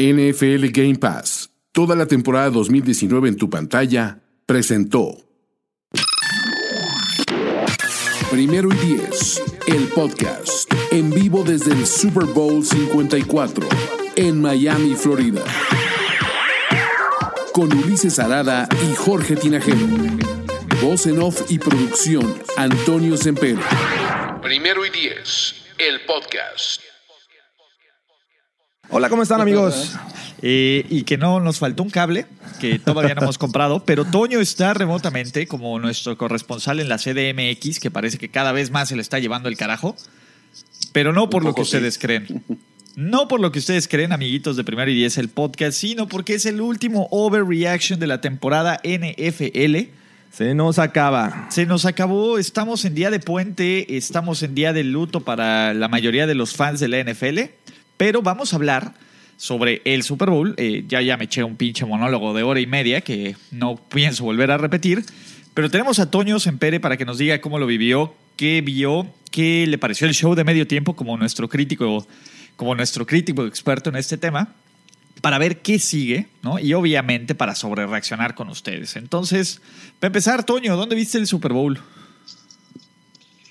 NFL Game Pass, toda la temporada 2019 en tu pantalla, presentó. Primero y Diez, el podcast, en vivo desde el Super Bowl 54, en Miami, Florida. Con Ulises Arada y Jorge Tinajero. Voz en off y producción, Antonio Sempero. Primero y Diez, el podcast. Hola, ¿cómo están amigos? Eh, y que no nos faltó un cable que todavía no hemos comprado, pero Toño está remotamente como nuestro corresponsal en la CDMX, que parece que cada vez más se le está llevando el carajo, pero no por lo que ustedes creen. No por lo que ustedes creen, amiguitos de Primero y Diez, el podcast, sino porque es el último overreaction de la temporada NFL. Se nos acaba. Se nos acabó, estamos en día de puente, estamos en día de luto para la mayoría de los fans de la NFL. Pero vamos a hablar sobre el Super Bowl. Eh, ya ya me eché un pinche monólogo de hora y media que no pienso volver a repetir. Pero tenemos a Toño Sempere para que nos diga cómo lo vivió, qué vio, qué le pareció el show de medio tiempo como nuestro crítico, como nuestro crítico experto en este tema, para ver qué sigue, ¿no? Y obviamente para sobrereaccionar con ustedes. Entonces, para empezar, Toño, ¿dónde viste el Super Bowl?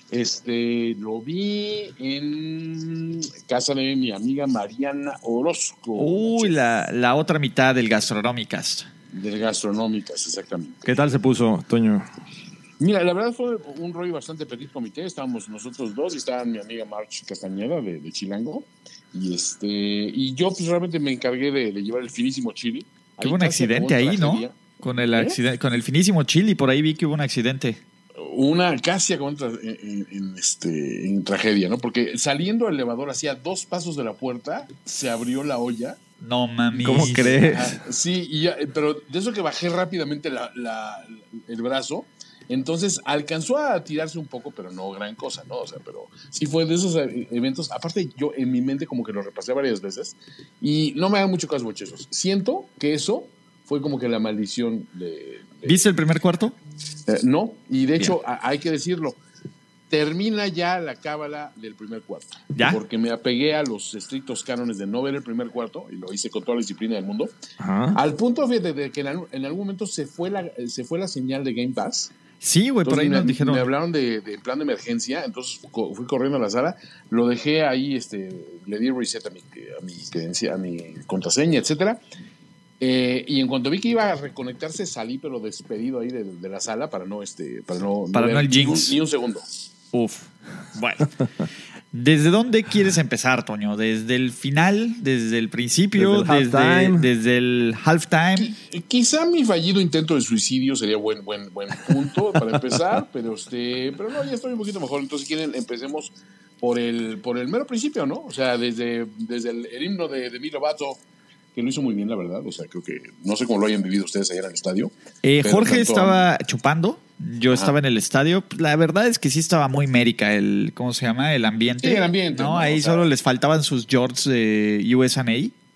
Este, lo vi en casa de mi amiga Mariana Orozco. Uy, la, la otra mitad del Gastronómicas. Del Gastronómicas, exactamente. ¿Qué tal se puso, Toño? Mira, la verdad fue un rollo bastante petit comité. Estábamos nosotros dos y estaba mi amiga March Castañeda de, de Chilango. Y este y yo pues realmente me encargué de, de llevar el finísimo chili. Que hubo un accidente ahí, ¿no? Con el, ¿Eh? accidente, con el finísimo chili, por ahí vi que hubo un accidente. Una casi contra, en, en- en, este, en tragedia, ¿no? Porque saliendo del elevador hacia dos pasos de la puerta, se abrió la olla. No mami. ¿Cómo crees? Ah, sí, y ya, pero de eso que bajé rápidamente la- la- el brazo, entonces alcanzó a tirarse un poco, pero no gran cosa, ¿no? O sea, pero sí fue de esos eh, eventos. Aparte, yo en mi mente como que lo repasé varias veces y no me hagan mucho caso, muchachos. Siento que eso fue como que la maldición de. ¿Viste el primer cuarto? eh, no, y de hecho hay que decirlo. Termina ya la cábala del primer cuarto. ¿Ya? Porque me apegué a los estrictos cánones de no ver el primer cuarto y lo hice con toda la disciplina del mundo. Ajá. Al punto, fíjate, de que en, algún- en algún momento se fue la, se fue la señal de Game Pass. Sí, güey, por ahí me, nos dijeron. me hablaron de, de plan de emergencia, entonces fui corriendo a la sala, lo dejé ahí, este, le di reset a mi, a mi credencia, a mi contraseña, etcétera. Eh, y en cuanto vi que iba a reconectarse, salí, pero despedido ahí de, de la sala para no, este, para no, Para no el ni un-. Ni un segundo. Uf. Bueno. ¿Desde dónde quieres empezar, Toño? ¿Desde el final? ¿Desde el principio? Desde el ¿Desde, halftime. desde el halftime? Quizá mi fallido intento de suicidio sería buen, buen, buen punto para empezar, pero este, pero no, ya estoy un poquito mejor. Entonces, si quieren, empecemos por el, por el mero principio, ¿no? O sea, desde, desde el, el himno de, de Milo Bato, que lo hizo muy bien, la verdad. O sea, creo que no sé cómo lo hayan vivido ustedes allá en el estadio. Eh, Jorge estaba chupando. Yo Ajá. estaba en el estadio. La verdad es que sí estaba muy mérica el, ¿cómo se llama? El ambiente. Sí, el ambiente, No, ¿no? ahí O sea- solo les faltaban sus jorts de USA,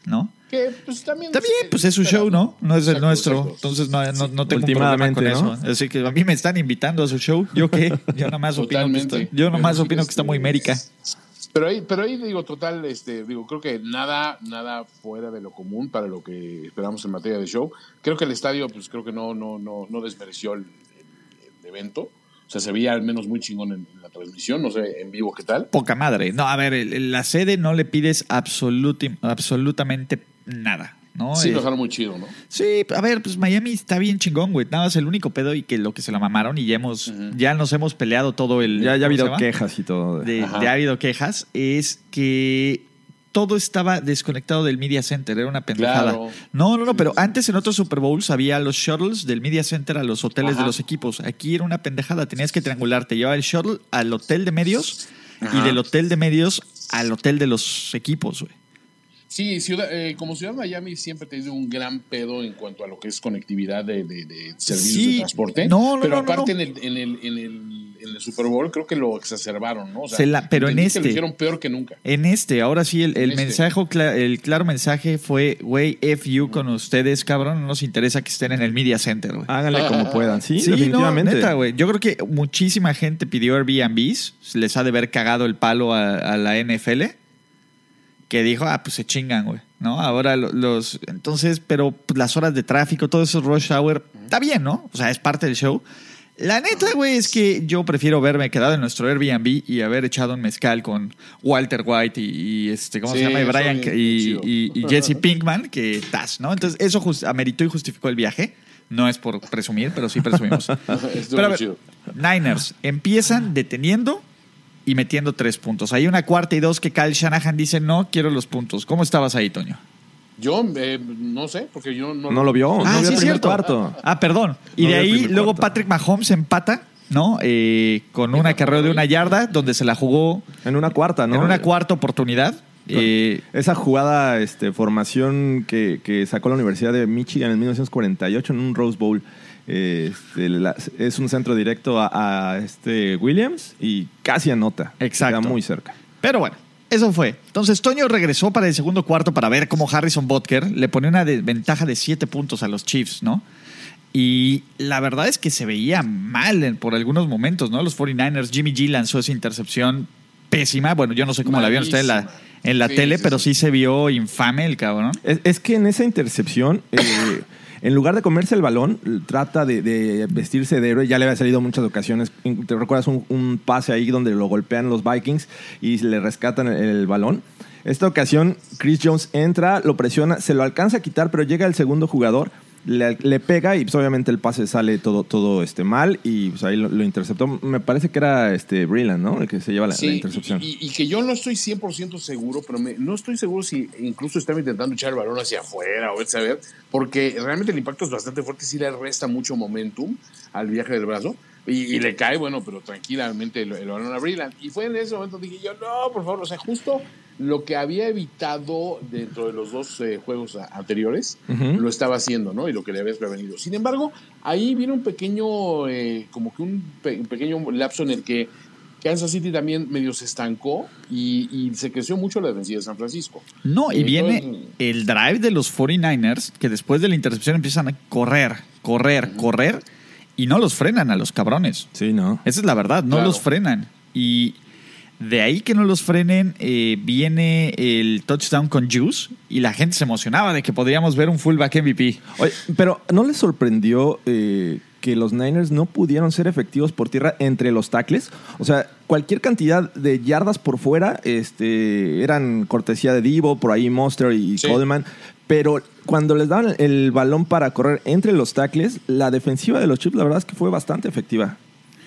¿no? Que pues también. Está bien, pues es su show, ¿no? No es el Exacto, nuestro. exacto. Entonces no, no, no tengo un problema con ¿no? eso. Así que a mí me están invitando a su show. ¿Yo qué? Yo nomás opino que yo nomás opino que está muy mérica. Pero ahí, pero ahí digo, total, este, digo, creo que nada, nada fuera de lo común para lo que esperamos en materia de show. Creo que el estadio, pues creo que no, no, no, no desmereció el, evento. O sea, se veía al menos muy chingón en, la transmisión, no sé, en vivo qué tal. Poca madre. No, a ver, la sede no le pides absoluti- absolutamente nada. ¿No? Sí, Eh, lo dejaron muy chido, ¿no? Sí, a ver, pues Miami está bien chingón, güey. Nada más el único pedo y que lo que se la mamaron y ya hemos, ya nos hemos peleado todo el. Ya, ya ha ¿cómo se habido quejas y todo. De, ha habido quejas, es que todo estaba desconectado del Media Center, era una pendejada. Claro. No, no, no, pero antes en otros Super Bowls había los shuttles del Media Center a los hoteles Ajá. de los equipos. Aquí era una pendejada, tenías que triangular, te llevaba el shuttle al hotel de medios y del hotel de medios al hotel de los equipos, güey. Sí, ciudad, eh, como Ciudad de Miami siempre ha tenido un gran pedo en cuanto a lo que es conectividad de, de- de servicios Sí. de transporte. No, no, pero no, no, aparte no. En, el, en, el, en, el, en el Super Bowl creo que lo exacerbaron, ¿no? O sea, Se la- pero en este. lo hicieron peor que nunca. En este, ahora sí, el, este. mensaje, el claro mensaje fue, güey, F you con ustedes, cabrón, no nos interesa que estén en el Media Center, güey. Háganle como puedan. Sí, Sí, definitivamente. no, neta, güey. Yo creo que muchísima gente pidió Airbnbs, les ha de haber cagado el palo a, a la NFL. Que dijo, ah, pues se chingan, güey, ¿no? Ahora lo- los... Entonces, pero pues, las horas de tráfico, todo eso rush hour, está bien, ¿no? O sea, es parte del show. La neta, güey, es que yo prefiero verme quedado en nuestro Airbnb y haber echado un mezcal con Walter White y, y, este, ¿cómo Sí, se llama? Y Brian y, y- y Jesse Pinkman que Taz, ¿no? Entonces, eso jus- ameritó y justificó el viaje. No es por presumir, pero sí presumimos. Pero a ver. Niners empiezan deteniendo y metiendo tres puntos. Hay una cuarta y dos que Kyle Shanahan dice, no, quiero los puntos. ¿Cómo estabas ahí, Toño? Yo eh, no sé, porque yo no, No lo vio, no Ah, vio sí, el cierto. cuarto. Ah, perdón. Y No de ahí luego cuarto. Patrick Mahomes empata, ¿no? Eh, con una carrera de una yarda donde se la jugó En una cuarta, ¿no? en una cuarta oportunidad. Eh, Esa jugada, este, formación que, que sacó la Universidad de Michigan en 1948 en un Rose Bowl. Este, la- es un centro directo a, a este Williams y casi anota. Exacto. Queda muy cerca. Pero bueno, eso fue. Entonces Toño regresó para el segundo cuarto para ver cómo Harrison Butker le pone una ventaja de siete puntos a los Chiefs, ¿no? Y la verdad es que se veía mal en- por algunos momentos, ¿no? Los 49ers, Jimmy G lanzó esa intercepción pésima. Bueno, yo no sé cómo la vieron ustedes en la, en la Sí, tele, sí, pero sí. sí se vio infame el cabrón. Es, es que en esa intercepción, eh, en lugar de comerse el balón, trata de, vestirse de héroe. Ya le había salido muchas ocasiones. ¿Te recuerdas un, pase ahí donde lo golpean los Vikings y le rescatan el balón? Esta ocasión, Chris Jones entra, lo presiona, se lo alcanza a quitar, pero llega el segundo jugador. Le, le pega y pues, obviamente el pase sale todo, todo este, mal y pues, ahí lo, lo interceptó. Me parece que era este Breland, ¿no? El que se lleva la, intercepción. y, y que yo no estoy 100% seguro, pero me- no estoy seguro si incluso estaba intentando echar el balón hacia afuera o saber, porque realmente el impacto es bastante fuerte y sí le resta mucho momentum al viaje del brazo. Y, y le cae, bueno, pero tranquilamente el, el balón a Breland. Y fue en ese momento dije yo, no, por favor, o sea, justo lo que había evitado dentro de los dos eh, juegos anteriores, lo estaba haciendo, ¿no? Y lo que le habías prevenido. Sin embargo, ahí viene un pequeño, eh, como que un, pe- un pequeño lapso en el que Kansas City también medio se estancó y, y se creció mucho la defensiva de San Francisco. No, y Eh, viene el drive de los 49ers, que después de la intercepción empiezan a correr, correr, correr, y no los frenan a los cabrones. Sí, ¿no? Esa es la verdad, no Claro. los frenan. Y de ahí que no los frenen, eh, viene el touchdown con Juice, y la gente se emocionaba de que podríamos ver un fullback MVP. Oye, pero ¿no les sorprendió eh, que los Niners no pudieron ser efectivos por tierra entre los tackles? O sea, cualquier cantidad de yardas por fuera este, eran cortesía de Divo, por ahí Monster y Sí. Coleman. Pero cuando les daban el balón para correr entre los tackles, la defensiva de los Chips, la verdad es que fue bastante efectiva.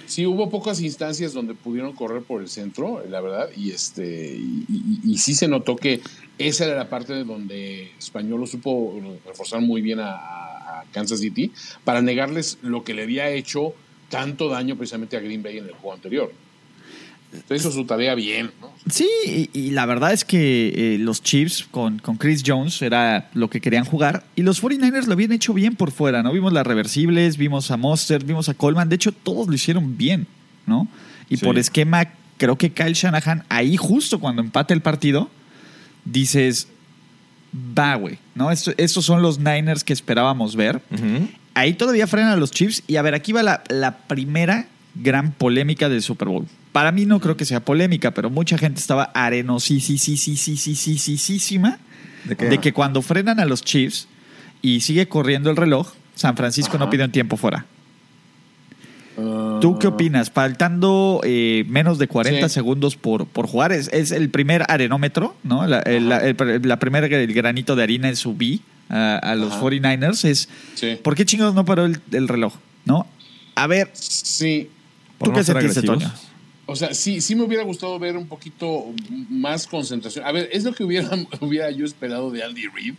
Sí, hubo pocas instancias donde pudieron correr por el centro, la verdad, y este y, sí se notó que esa era la parte de donde Español lo supo reforzar muy bien a Kansas City para negarles lo que le había hecho tanto daño precisamente a Green Bay en el juego anterior. Hizo su tarea bien, ¿no? Sí, y, y la verdad es que eh, los Chiefs con, con Chris Jones era lo que querían jugar y los 49ers lo habían hecho bien por fuera, ¿no? Vimos las reversibles, vimos a Monster, vimos a Coleman, de hecho todos lo hicieron bien, ¿no? Y Sí. por esquema, creo que Kyle Shanahan, ahí justo cuando empate el partido, dices, va, güey, ¿no? Esto- estos son los Niners que esperábamos ver. Ahí todavía frenan a los Chiefs. Y a ver, aquí va la, la primera gran polémica del Super Bowl. Para mí no creo que sea polémica, pero mucha gente estaba arenosísima ¿De que cuando frenan a los Chiefs y sigue corriendo el reloj, San Francisco no pide un tiempo fuera. ¿Tú qué opinas? Faltando eh, menos de 40 Sí. segundos por, por jugar, es, es el primer arenómetro, ¿no? La, el, la, el- la primera el granito de harina en su B a, a los Ajá. 49ers es Sí. ¿por qué chingados no paró el, el reloj? ¿No? A ver, Sí, ¿tú no qué sentiste. Toño? O sea, sí, sí me hubiera gustado ver un poquito más concentración. A ver, es lo que hubiera, hubiera yo esperado de Andy Reid,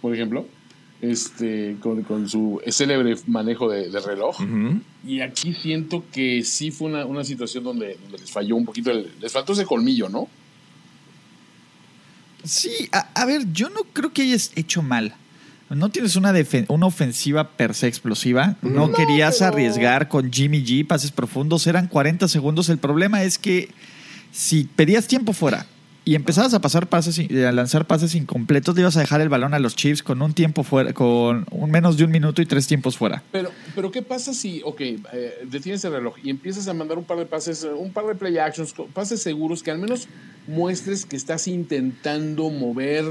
por ejemplo, este, con, con su célebre manejo de, de reloj. Y aquí siento que sí fue una, una situación donde, donde les falló un poquito, el- les faltó ese colmillo, ¿no? Sí, a, a ver, yo no creo que hayas hecho mal. No tienes una, defen- una ofensiva per se explosiva. No, querías arriesgar con Jimmy G, pases profundos. Eran 40 segundos. El problema es que si pedías tiempo fuera y empezabas a pasar pases, y- a lanzar pases incompletos, le ibas a dejar el balón a los Chiefs con un tiempo fuera, con un menos de un minuto y tres tiempos fuera. Pero, pero ¿qué pasa si, ok, eh, detienes el reloj y empiezas a mandar un par de pases, un par de play actions, pases seguros que al menos muestres que estás intentando mover?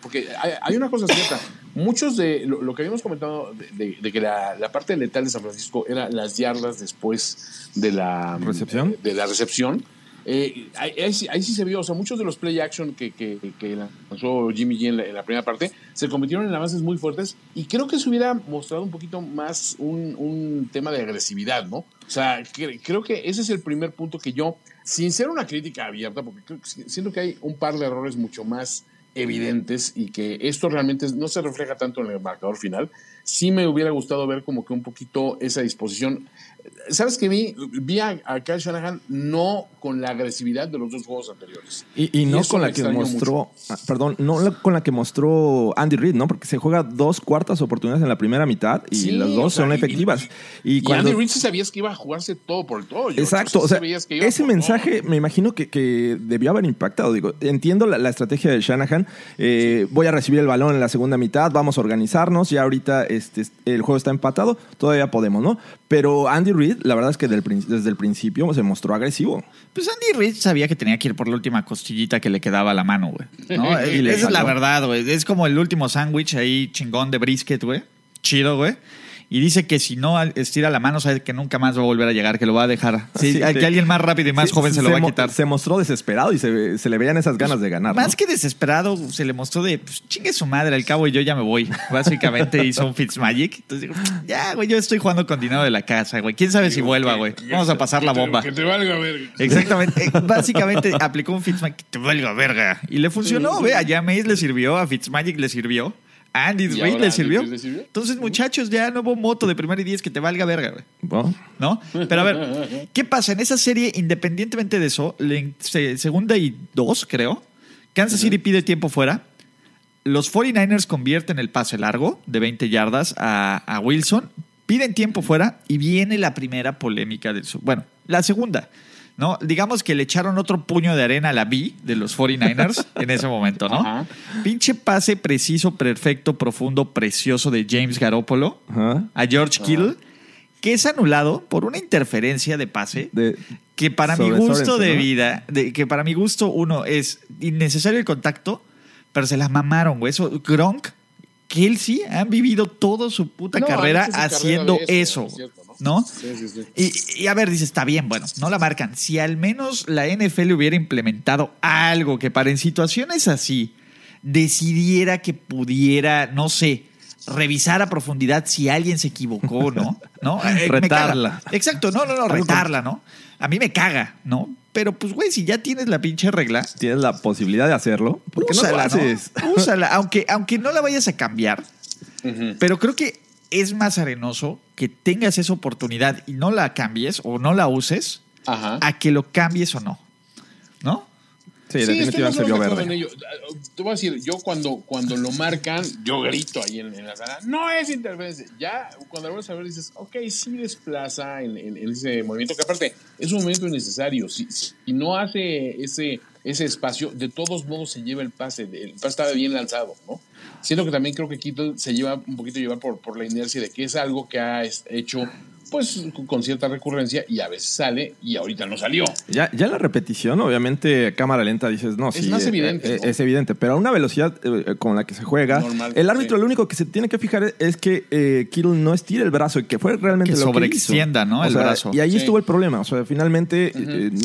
Porque hay, una cosa cierta. Muchos de lo, que habíamos comentado de, que la, la, parte letal de San Francisco era las yardas después de la recepción. De la recepción eh, ahí, sí se vio, o sea, muchos de los play action que, que, que lanzó Jimmy G en la, primera parte se convirtieron en avances muy fuertes y creo que se hubiera mostrado un poquito más un, un tema de agresividad, ¿no? O sea, creo que ese es el primer punto que yo, sin ser una crítica abierta, porque siento que hay un par de errores mucho más evidentes y que esto realmente no se refleja tanto en el marcador final, sí me hubiera gustado ver como que un poquito esa disposición ¿Sabes que vi? Vi a, Kyle Shanahan no con la agresividad de los dos juegos anteriores. Y, no con la que mostró, ah, perdón, no con la que mostró Andy Reid, ¿no? Porque se juega dos cuartas oportunidades en la primera mitad y las dos son efectivas. Y, cuando, Andy Reid sí sabías que iba a jugarse todo por todo. Exacto, o sea, ese mensaje me imagino que, que, debió haber impactado. Digo, entiendo la, estrategia de Shanahan. Eh, voy a recibir el balón en la segunda mitad, vamos a organizarnos. Ya ahorita este, el juego está empatado, todavía podemos, ¿no? Pero Andy Reid, la verdad es que desde el principio se mostró agresivo. Pues Andy Reid sabía que tenía que ir por la última costillita que le quedaba a la mano, güey. Esa es la verdad, güey. Es como el último sándwich ahí chingón de brisket, güey. Chido, güey y dice que si no estira la mano, sabe que nunca más va a volver a llegar, que lo va a dejar. Sí, que alguien más rápido y más joven se, lo va a quitar. Se mostró desesperado y se, le veían esas ganas de ganar. Más que desesperado, se le mostró de pues, chingue su madre, al cabo y yo ya me voy. Básicamente hizo un Fitzmagic. Entonces digo, ya, güey, yo estoy jugando con dinero de la casa, güey. Quién sabe si vuelva, güey. Vamos a pasar la bomba. Que te valga verga. Exactamente. Básicamente aplicó un Fitzmagic que te valga verga. Y le funcionó, güey. A Jameis le sirvió, a Fitzmagic le sirvió. Andy Reid le sirvió. Entonces, muchachos, ya no hubo moto de primera y diez que te valga verga, güey. ¿No? Pero a ver, ¿qué pasa? En esa serie, independientemente de eso, segunda y dos, creo, Kansas City pide tiempo fuera. Los 49ers convierten el pase largo de 20 yardas a, a Wilson, piden tiempo fuera y viene la primera polémica del... Bueno, la segunda. ¿No? Digamos que le echaron otro puño de arena a la B de los 49ers en ese momento, ¿no? Pinche pase preciso, perfecto, profundo, precioso de James Garoppolo a George Kittle, que es anulado por una interferencia de pase que para mi gusto de vida, de, que para mi gusto, uno, es innecesario el contacto, pero se la mamaron, güey. Eso, Gronk, Kelsey han vivido toda su puta carrera haciendo eso. ¿No? Y, a ver, dice, está bien, bueno, no la marcan. Si al menos la NFL hubiera implementado algo que para en situaciones así decidiera que pudiera, no sé, revisar a profundidad si alguien se equivocó, ¿no? ¿No? Eh, retarla. Exacto, no, no, no, retarla, ¿no? A mí me caga, ¿no? Pero pues, güey, si ya tienes la pinche regla. Tienes la posibilidad de hacerlo. ¿Por qué no lo haces? Úsala, aunque, aunque no la vayas a cambiar. Pero creo que es más arenoso que tengas esa oportunidad y no la cambies o no la uses a que lo cambies o no. ¿No? Sí, definitivamente se vio verde. Te voy a decir, yo cuando, cuando lo marcan, yo grito ahí en, la sala, no es interferencia. Ya cuando lo vas a ver dices, ok, sí desplaza en, ese movimiento, que aparte es un movimiento innecesario. Si, si no hace ese, ese espacio, de todos modos se lleva el pase. El pase estaba bien lanzado, ¿no? Siento que también creo que Kittle se lleva un poquito llevar por, por la inercia de que es algo que ha hecho pues con cierta recurrencia y a veces sale y ahorita no salió. Ya, ya la repetición, obviamente, a cámara lenta dices, no, es sí. Más eh, evidente, eh, Es evidente, pero a una velocidad eh, con la que se juega, el árbitro lo único que se tiene que fijar es que eh, Kittle no estire el brazo y que fue realmente lo que hizo. ¿no? el brazo. Y ahí estuvo el problema. O sea, finalmente,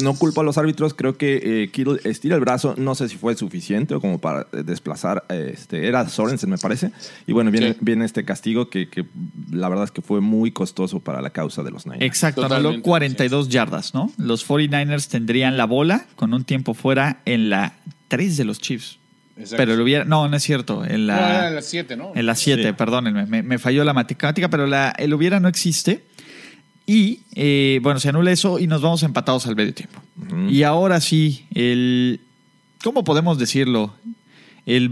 no culpo a los árbitros, creo que Kittle estira el brazo, no sé si fue suficiente o como para desplazar, este, era Sorensen, me parece. Y bueno, viene, viene este castigo que, que la verdad es que fue muy costoso para la causa de los Niners. Exacto, anuló 42 yardas, ¿no? Los 49ers tendrían la bola con un tiempo fuera en la 3 de los Chiefs. Pero lo hubiera. No, no es cierto. En la, en la 7, ¿no? En la 7, perdónenme. Me, falló la matemática, pero la, el hubiera no existe. Y eh, bueno, se anula eso y nos vamos empatados al medio tiempo. Y ahora sí, el. ¿Cómo podemos decirlo? El.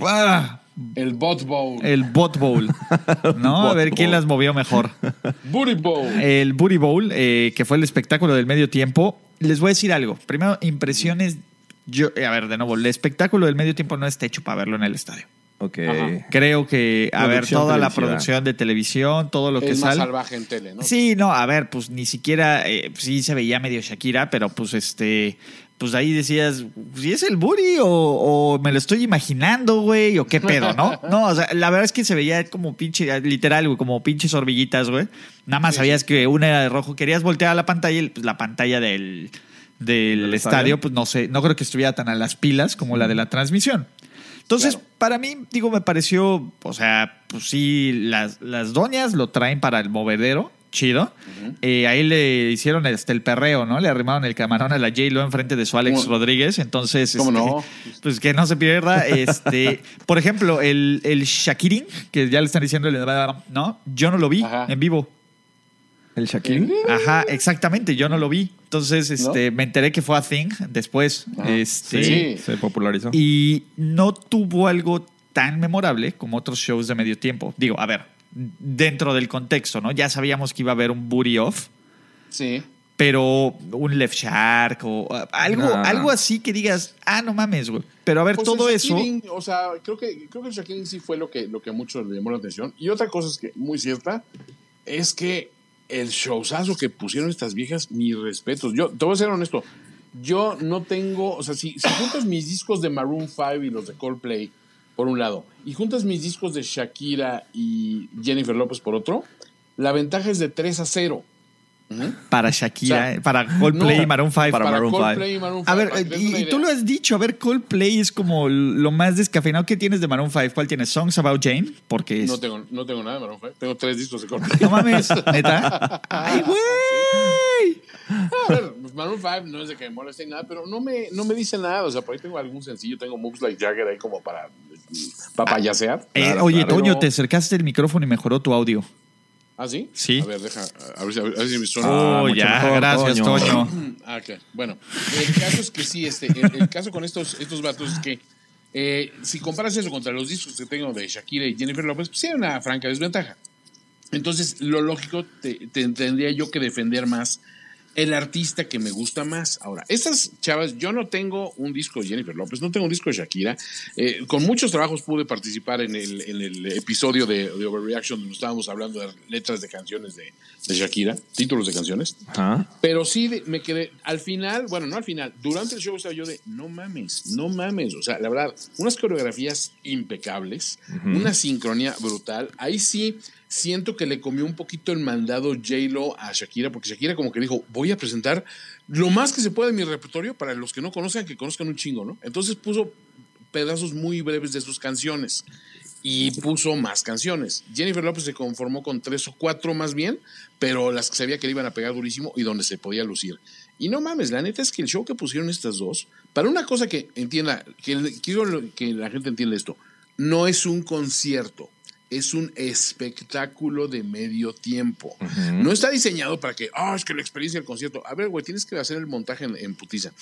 ¡Ah! El Bot Bowl. El Bot Bowl. ¿No? a ver quién las movió mejor. Booty Bowl. El Booty Bowl, eh, que fue el espectáculo del medio tiempo. Les voy a decir algo. Primero, impresiones. Yo, eh, a ver, de nuevo, el espectáculo del medio tiempo no está hecho para verlo en el estadio. Ok. Ajá. Creo que, a ver, toda la producción de televisión, todo lo que Es más sale. salvaje en tele, ¿no? Sí, no, a ver, pues ni siquiera, eh, sí se veía medio Shakira, pero pues este, pues ahí decías, ¿si es el booty o, o me lo estoy imaginando, güey? ¿O qué pedo, no? No, o sea, la verdad es que se veía como pinche, literal, güey, como pinches hormiguitas, güey. Nada más Sí, sabías que una era de rojo, querías voltear a la pantalla y pues la pantalla del, del ¿Del estadio, estadio? pues no sé, no creo que estuviera tan a las pilas como la de la transmisión. Entonces, Claro. para mí, digo, me pareció, o sea, pues sí, las, las doñas lo traen para el movedero, chido. Eh, ahí le hicieron hasta el perreo, ¿no? Le arrimaron el camarón a la J-Lo enfrente de su Alex ¿Cómo? Rodríguez. Entonces, ¿Cómo este, no? pues que no se pierda. Este, por ejemplo, el, el Shakirin, que ya le están diciendo, el- ¿no? Yo no lo vi Ajá. en vivo. ¿El Shaquille? Ajá, exactamente, yo no lo vi. Entonces, este, me enteré que fue a Thing después. Ajá. Este, Sí. Se popularizó. y no tuvo algo tan memorable como otros shows de medio tiempo. Digo, a ver, dentro del contexto, ¿no? Ya sabíamos que iba a haber un booty off, Sí. pero un left shark o algo, No. algo así que digas, ah, no mames, güey. Pero a ver, Pues todo eso. O sea, creo que, creo que el Shakirin sí fue lo que, lo que a muchos le llamó la atención. Y otra cosa es que, muy cierta, es que el showzazo que pusieron estas viejas, mis respetos. Yo, te voy a ser honesto, yo no tengo, o sea, si, si juntas mis discos de Maroon 5 y los de Coldplay, por un lado, y juntas mis discos de Shakira y Jennifer López por otro, la ventaja es de 3 a 0. Para Shakira, O sea, eh, para Coldplay no, y Maroon 5. para Maroon Coldplay y Maroon 5. A ver, y, tú lo has dicho, a ver, Coldplay es como lo más descafeinado que tienes de Maroon 5. ¿Cuál tienes? Songs About Jane, porque es... No tengo, no tengo nada de Maroon 5. Tengo tres discos de Coldplay. No mames, neta. ¡Ay, güey! A ver, Maroon 5 no es de que me moleste ni nada, pero no me, no me dice nada. O sea, por ahí tengo algún sencillo, tengo Moves Like Jagger ahí como para, para payasear. Eh, Claro, oye, claro. Toño, te acercaste el micrófono y mejoró tu audio. ¿Ah, sí? Sí. A ver, deja, a ver, si- a ver si me suena. Ah, oh, mucho ya, mejor, gracias, Toño. Toño. Ah, ok. Bueno, el caso es que sí, este, el, el caso con estos, estos vatos es que eh, si comparas eso contra los discos que tengo de Shakira y Jennifer López, pues sí hay una franca desventaja. Entonces, lo lógico, te, te tendría yo que defender más el artista que me gusta más. Ahora, estas chavas, yo no tengo un disco de Jennifer López, no tengo un disco de Shakira. Eh, con muchos trabajos pude participar en el, en el episodio de, de Overreaction, donde estábamos hablando de letras de canciones de, de Shakira, títulos de canciones. Pero sí de- me quedé, al final, bueno, no al final, durante el show estaba yo de, no mames, no mames. O sea, la verdad, unas coreografías impecables, una sincronía brutal. Ahí sí siento que le comió un poquito el mandado J-Lo a Shakira, porque Shakira como que dijo, voy a presentar lo más que se puede en mi repertorio para los que no conozcan, que conozcan un chingo, ¿no? Entonces puso pedazos muy breves de sus canciones y puso más canciones. Jennifer López se conformó con tres o cuatro más bien, pero las que sabía que le iban a pegar durísimo y donde se podía lucir. Y no mames, la neta es que el show que pusieron estas dos, para una cosa que entienda, que quiero que la gente entienda esto, no es un concierto. Es un espectáculo de medio tiempo. No está diseñado para que, ah, es que la experiencia del concierto. A ver, güey, tienes que hacer el montaje en, en putiza.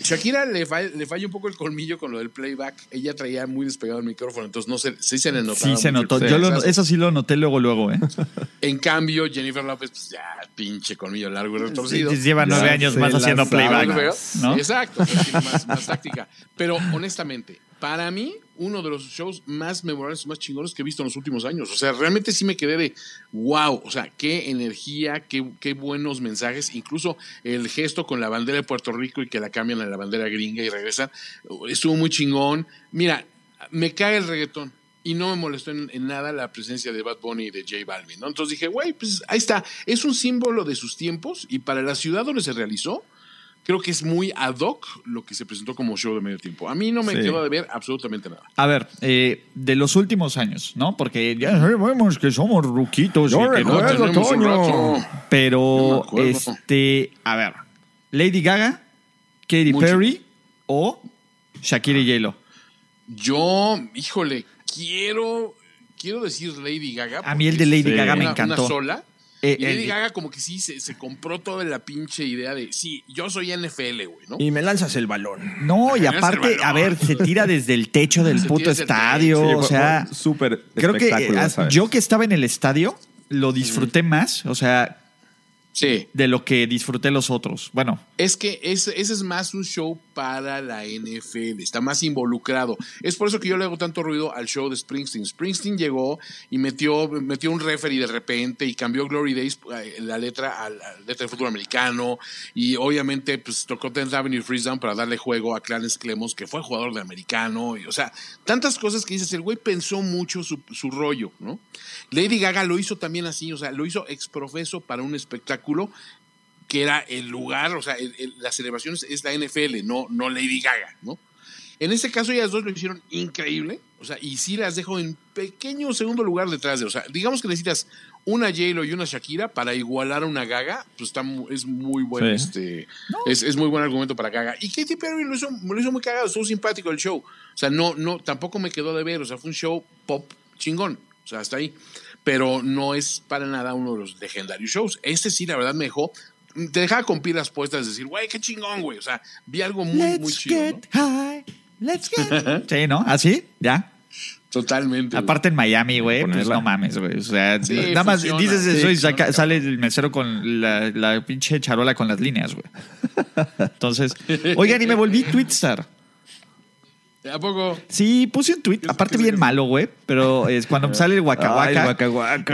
Shakira le, le falla un poco el colmillo con lo del playback. Ella traía muy despegado el micrófono, entonces no se, sí se le notaba. Sí, se notó. Yo lo- eso sí lo noté luego, luego, ¿eh? En cambio, Jennifer López, pues ya, pinche colmillo largo y retorcido. Lleva nueve años más haciendo playback. ¿no? Exacto, más, más táctica. Pero honestamente, para mí, uno de los shows más memorables, más chingones que he visto en los últimos años. O sea, realmente sí me quedé de wow. O sea, qué energía, qué, buenos mensajes. Incluso el gesto con la bandera de Puerto Rico y que la cambian a la bandera gringa y regresan. Estuvo muy chingón. Mira, me cae el reggaetón. Y no me molestó en, en nada la presencia de Bad Bunny y de J Balvin, ¿no? Entonces dije, güey, pues ahí está. Es un símbolo de sus tiempos y para la ciudad donde se realizó, creo que es muy ad hoc lo que se presentó como show de medio tiempo. A mí no me Sí. quedó de ver absolutamente nada. A ver, eh, de los últimos años, ¿no? Porque ya sabemos que somos ruquitos. y Yo que no- recuerdo, tenemos un Toño. pero, este, a ver, Lady Gaga, Katy Mucho. Perry o Shakira y J-Lo. Yo, híjole, quiero, quiero decir Lady Gaga. A mí el de Lady Sí. Gaga me una, encantó. Una sola. Eh, y Lady eh, Gaga como que sí se, se compró toda la pinche idea de, sí, yo soy NFL, güey, ¿no? Y me lanzas el balón. No, y aparte, a ver, se tira desde el techo del Se puto estadio. o sea, súper creo que eh, ¿sabes? yo que estaba en el estadio lo disfruté más. O sea, Sí. de lo que disfruté los otros. Bueno, Es que ese, ese es más un show para la NFL, está más involucrado. Es por eso que yo le hago tanto ruido al show de Springsteen. Springsteen llegó y metió, metió un referee de repente y cambió Glory Days, eh, la letra a la letra de fútbol americano. Y obviamente pues, tocó Tenth Avenue Freeze Down para darle juego a Clarence Clemos, que fue jugador de americano. Y, o sea, tantas cosas que dices, el güey pensó mucho su, su rollo, ¿no? Lady Gaga lo hizo también así, o sea, lo hizo exprofeso para un espectáculo que era el lugar, o sea, el- el- las celebraciones es la NFL, no, no Lady Gaga, ¿no? En este caso ellas dos lo hicieron increíble, o sea, y sí las dejo en pequeño segundo lugar detrás de, o sea, digamos que necesitas una J-Lo y una Shakira para igualar a una Gaga, pues está, es muy buen, Sí. este, es, es muy buen argumento para Gaga. Y Katy Perry lo hizo, lo hizo muy cagado, estuvo simpático el show, o sea, no, no, tampoco me quedó de ver, o sea, fue un show pop chingón, o sea, hasta ahí. Pero no es para nada uno de los legendarios shows. Este sí, la verdad, me dejó. Te dejaba con pilas puestas, es decir, güey, qué chingón, güey. O sea, vi algo muy, muy chido. ¿no? high, let's get... sí, ¿no? ¿Así? Ya. Totalmente. güey. Aparte en Miami, güey, pues no mames, güey. O sea, Sí, nada más funciona. dices eso Sí, y saca- sale el mesero con la, la pinche charola con las líneas, güey. Entonces, oigan, y me volví Twitstar. ¿A poco? Sí, puse un tweet, ¿Qué es- aparte bien malo, güey, pero es cuando sale el guacahuaca,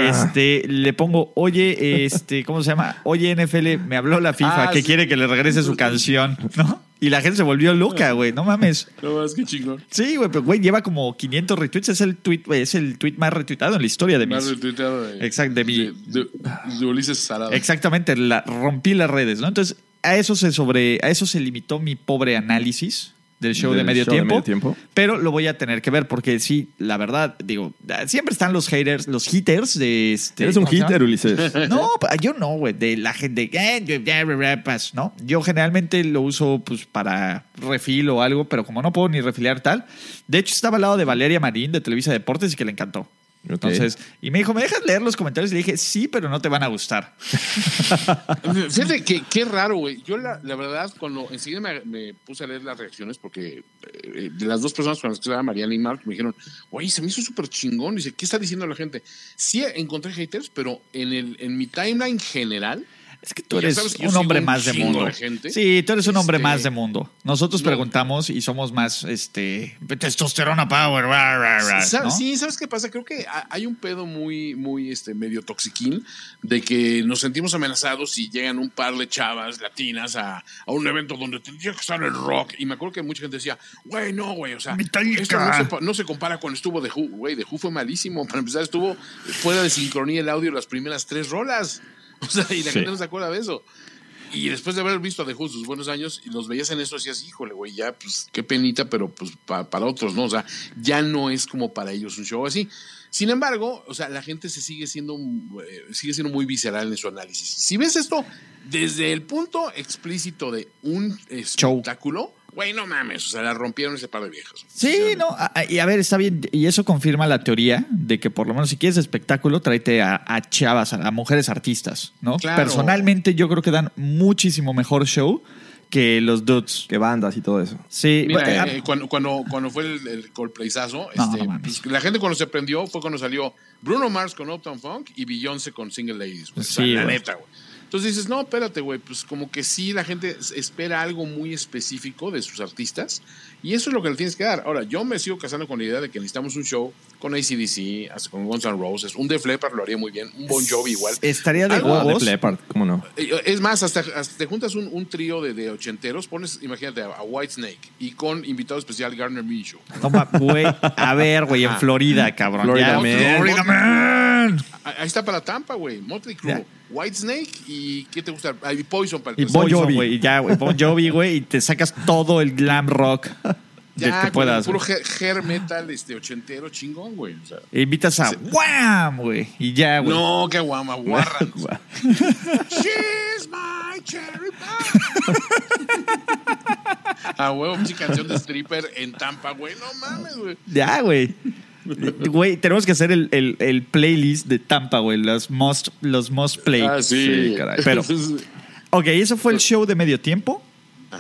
este, le pongo, oye, este, ¿cómo se llama? Oye, NFL, me habló la FIFA Ah, que sí. quiere que le regrese su canción, ¿no? Y la gente se volvió loca, güey, no mames. No más, qué chingón. Sí, güey, pero güey, lleva como 500 retweets, es el tweet, güey, es el tweet más retuitado en la historia de Me mis... has retuiteado de, Exacto, de mi- de, de- de Ulises Sarada. Exactamente, la, rompí las redes, ¿no? Entonces, a eso se sobre, a eso se limitó mi pobre análisis del show, de, medio show de tiempo, medio tiempo. Pero lo voy a tener que ver porque sí, la verdad, digo, siempre están los haters, los hitters de este. Eres un hitter, Ulises. No, yo no, güey, de la gente, eh, pues, ¿no? Yo generalmente lo uso pues para refil o algo, pero como no puedo ni refiliar tal. De hecho, estaba al lado de Valeria Marín de Televisa Deportes y que le encantó. Entonces, y me dijo, ¿me dejas leer los comentarios? Y le dije, sí, pero no te van a gustar. Fíjate que qué raro, güey. Yo, la, la verdad, cuando enseguida me, me puse a leer las reacciones, porque eh, de las dos personas con las que estaba Mariana y Mark, me dijeron, güey, se me hizo súper chingón. Dice, ¿qué está diciendo la gente? Sí, encontré haters, pero en, el, en mi timeline general, Es que tú eres que un hombre un más de mundo. de gente. Sí, tú eres un hombre Este, más de mundo. Nosotros no. preguntamos y somos más, este, testosterona power, ra, ra, ra, Sa- ¿no? Sí, ¿sabes qué pasa? Creo que ha- hay un pedo muy, muy este, medio toxiquín de que nos sentimos amenazados si llegan un par de chavas latinas a, a un evento donde tendría que estar el rock. Y me acuerdo que mucha gente decía, güey, no, güey, o sea, esto no se, no se compara con estuvo de Who, güey, de Who fue malísimo. Para empezar, estuvo fuera de sincronía el audio las primeras tres rolas. O sea, y la Sí. gente no se acuerda de eso. Y después de haber visto a The Who sus buenos años, y los veías en eso, decías, híjole, güey, ya, pues, qué penita, pero pues pa- para otros, ¿no? O sea, ya no es como para ellos un show así. Sin embargo, o sea, la gente se sigue siendo, eh, sigue siendo muy visceral en su análisis. Si ves esto desde el punto explícito de un espectáculo, güey, no mames, o sea, la rompieron ese par de viejas. Sí, no, a- a- y a ver, está bien, y eso confirma la teoría de que por lo menos si quieres espectáculo, tráete a, a chavas, a, a mujeres artistas, ¿no? Claro. Personalmente yo creo que dan muchísimo mejor show que los dudes. Que bandas y todo eso. Sí, Mira, bueno, eh, cuando, cuando, cuando fue el, el Coldplayzazo, No, este, no pues, la gente cuando se prendió fue cuando salió Bruno Mars con Uptown Funk y Beyoncé con Single Ladies. güey. O sea, Sí, la neta, güey. Entonces dices, no, espérate, güey, pues como que sí la gente espera algo muy específico de sus artistas y eso es lo que le tienes que dar. Ahora, yo me sigo casando con la idea de que necesitamos un show con ACDC, hasta con Guns N' Roses, un Def Leppard lo haría muy bien, un Bon Jovi igual. estaría de huevos. Leppard, ¿cómo no? Eh, Es más, hasta, hasta te juntas un, un trío de, de ochenteros, pones, imagínate, a, a White Snake y con invitado especial Garner Minshew. No, ma- güey, a ver, güey, en Florida, cabrón. Florida ya, Man. Florida Man. Ah, Ahí está para Tampa, güey. Motley Crue. White Snake y ¿qué te gusta? Ah, y Poison para el Y. Bon Jovi. Güey, y ya, güey, Bon Jovi, güey, y te sacas todo el glam rock Ya, que con puedas. puro güey. hair, hair metal este ochentero chingón, güey. O sea, E invitas a Wham, güey, y ya, güey. no, qué guama, Warran. She's my cherry pie. A huevo, pinche canción de stripper en Tampa, güey. No mames, güey. Ya, güey. Güey, tenemos que hacer el, el- el playlist de Tampa, güey, los most, los most play. Ah, sí. Sí, caray. Pero- Ok, eso fue el show de medio tiempo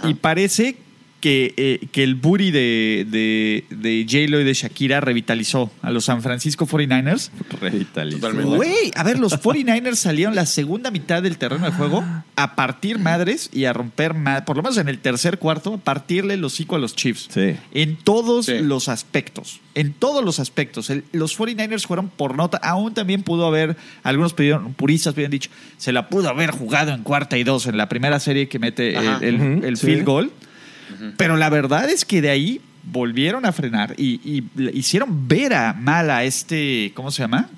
y parece que, eh, que el booty de, de, de J-Lo y de Shakira revitalizó a los San Francisco 49ers. Revitalizó. Güey, a ver, los 49ers salieron la segunda mitad del terreno de juego a partir madres y a romper, por lo menos en el tercer cuarto, a partirle el hocico a los Chiefs. Sí. En todos Sí. los aspectos. En todos los aspectos. El- los 49ers fueron por nota. Aún también pudo haber, algunos pidieron, puristas habían dicho, se la pudo haber jugado en cuarta y dos en la primera serie que mete el, Ajá. el- el sí. field goal. Pero la verdad es que de ahí volvieron a frenar y, hicieron ver a mal a este, ¿cómo se llama?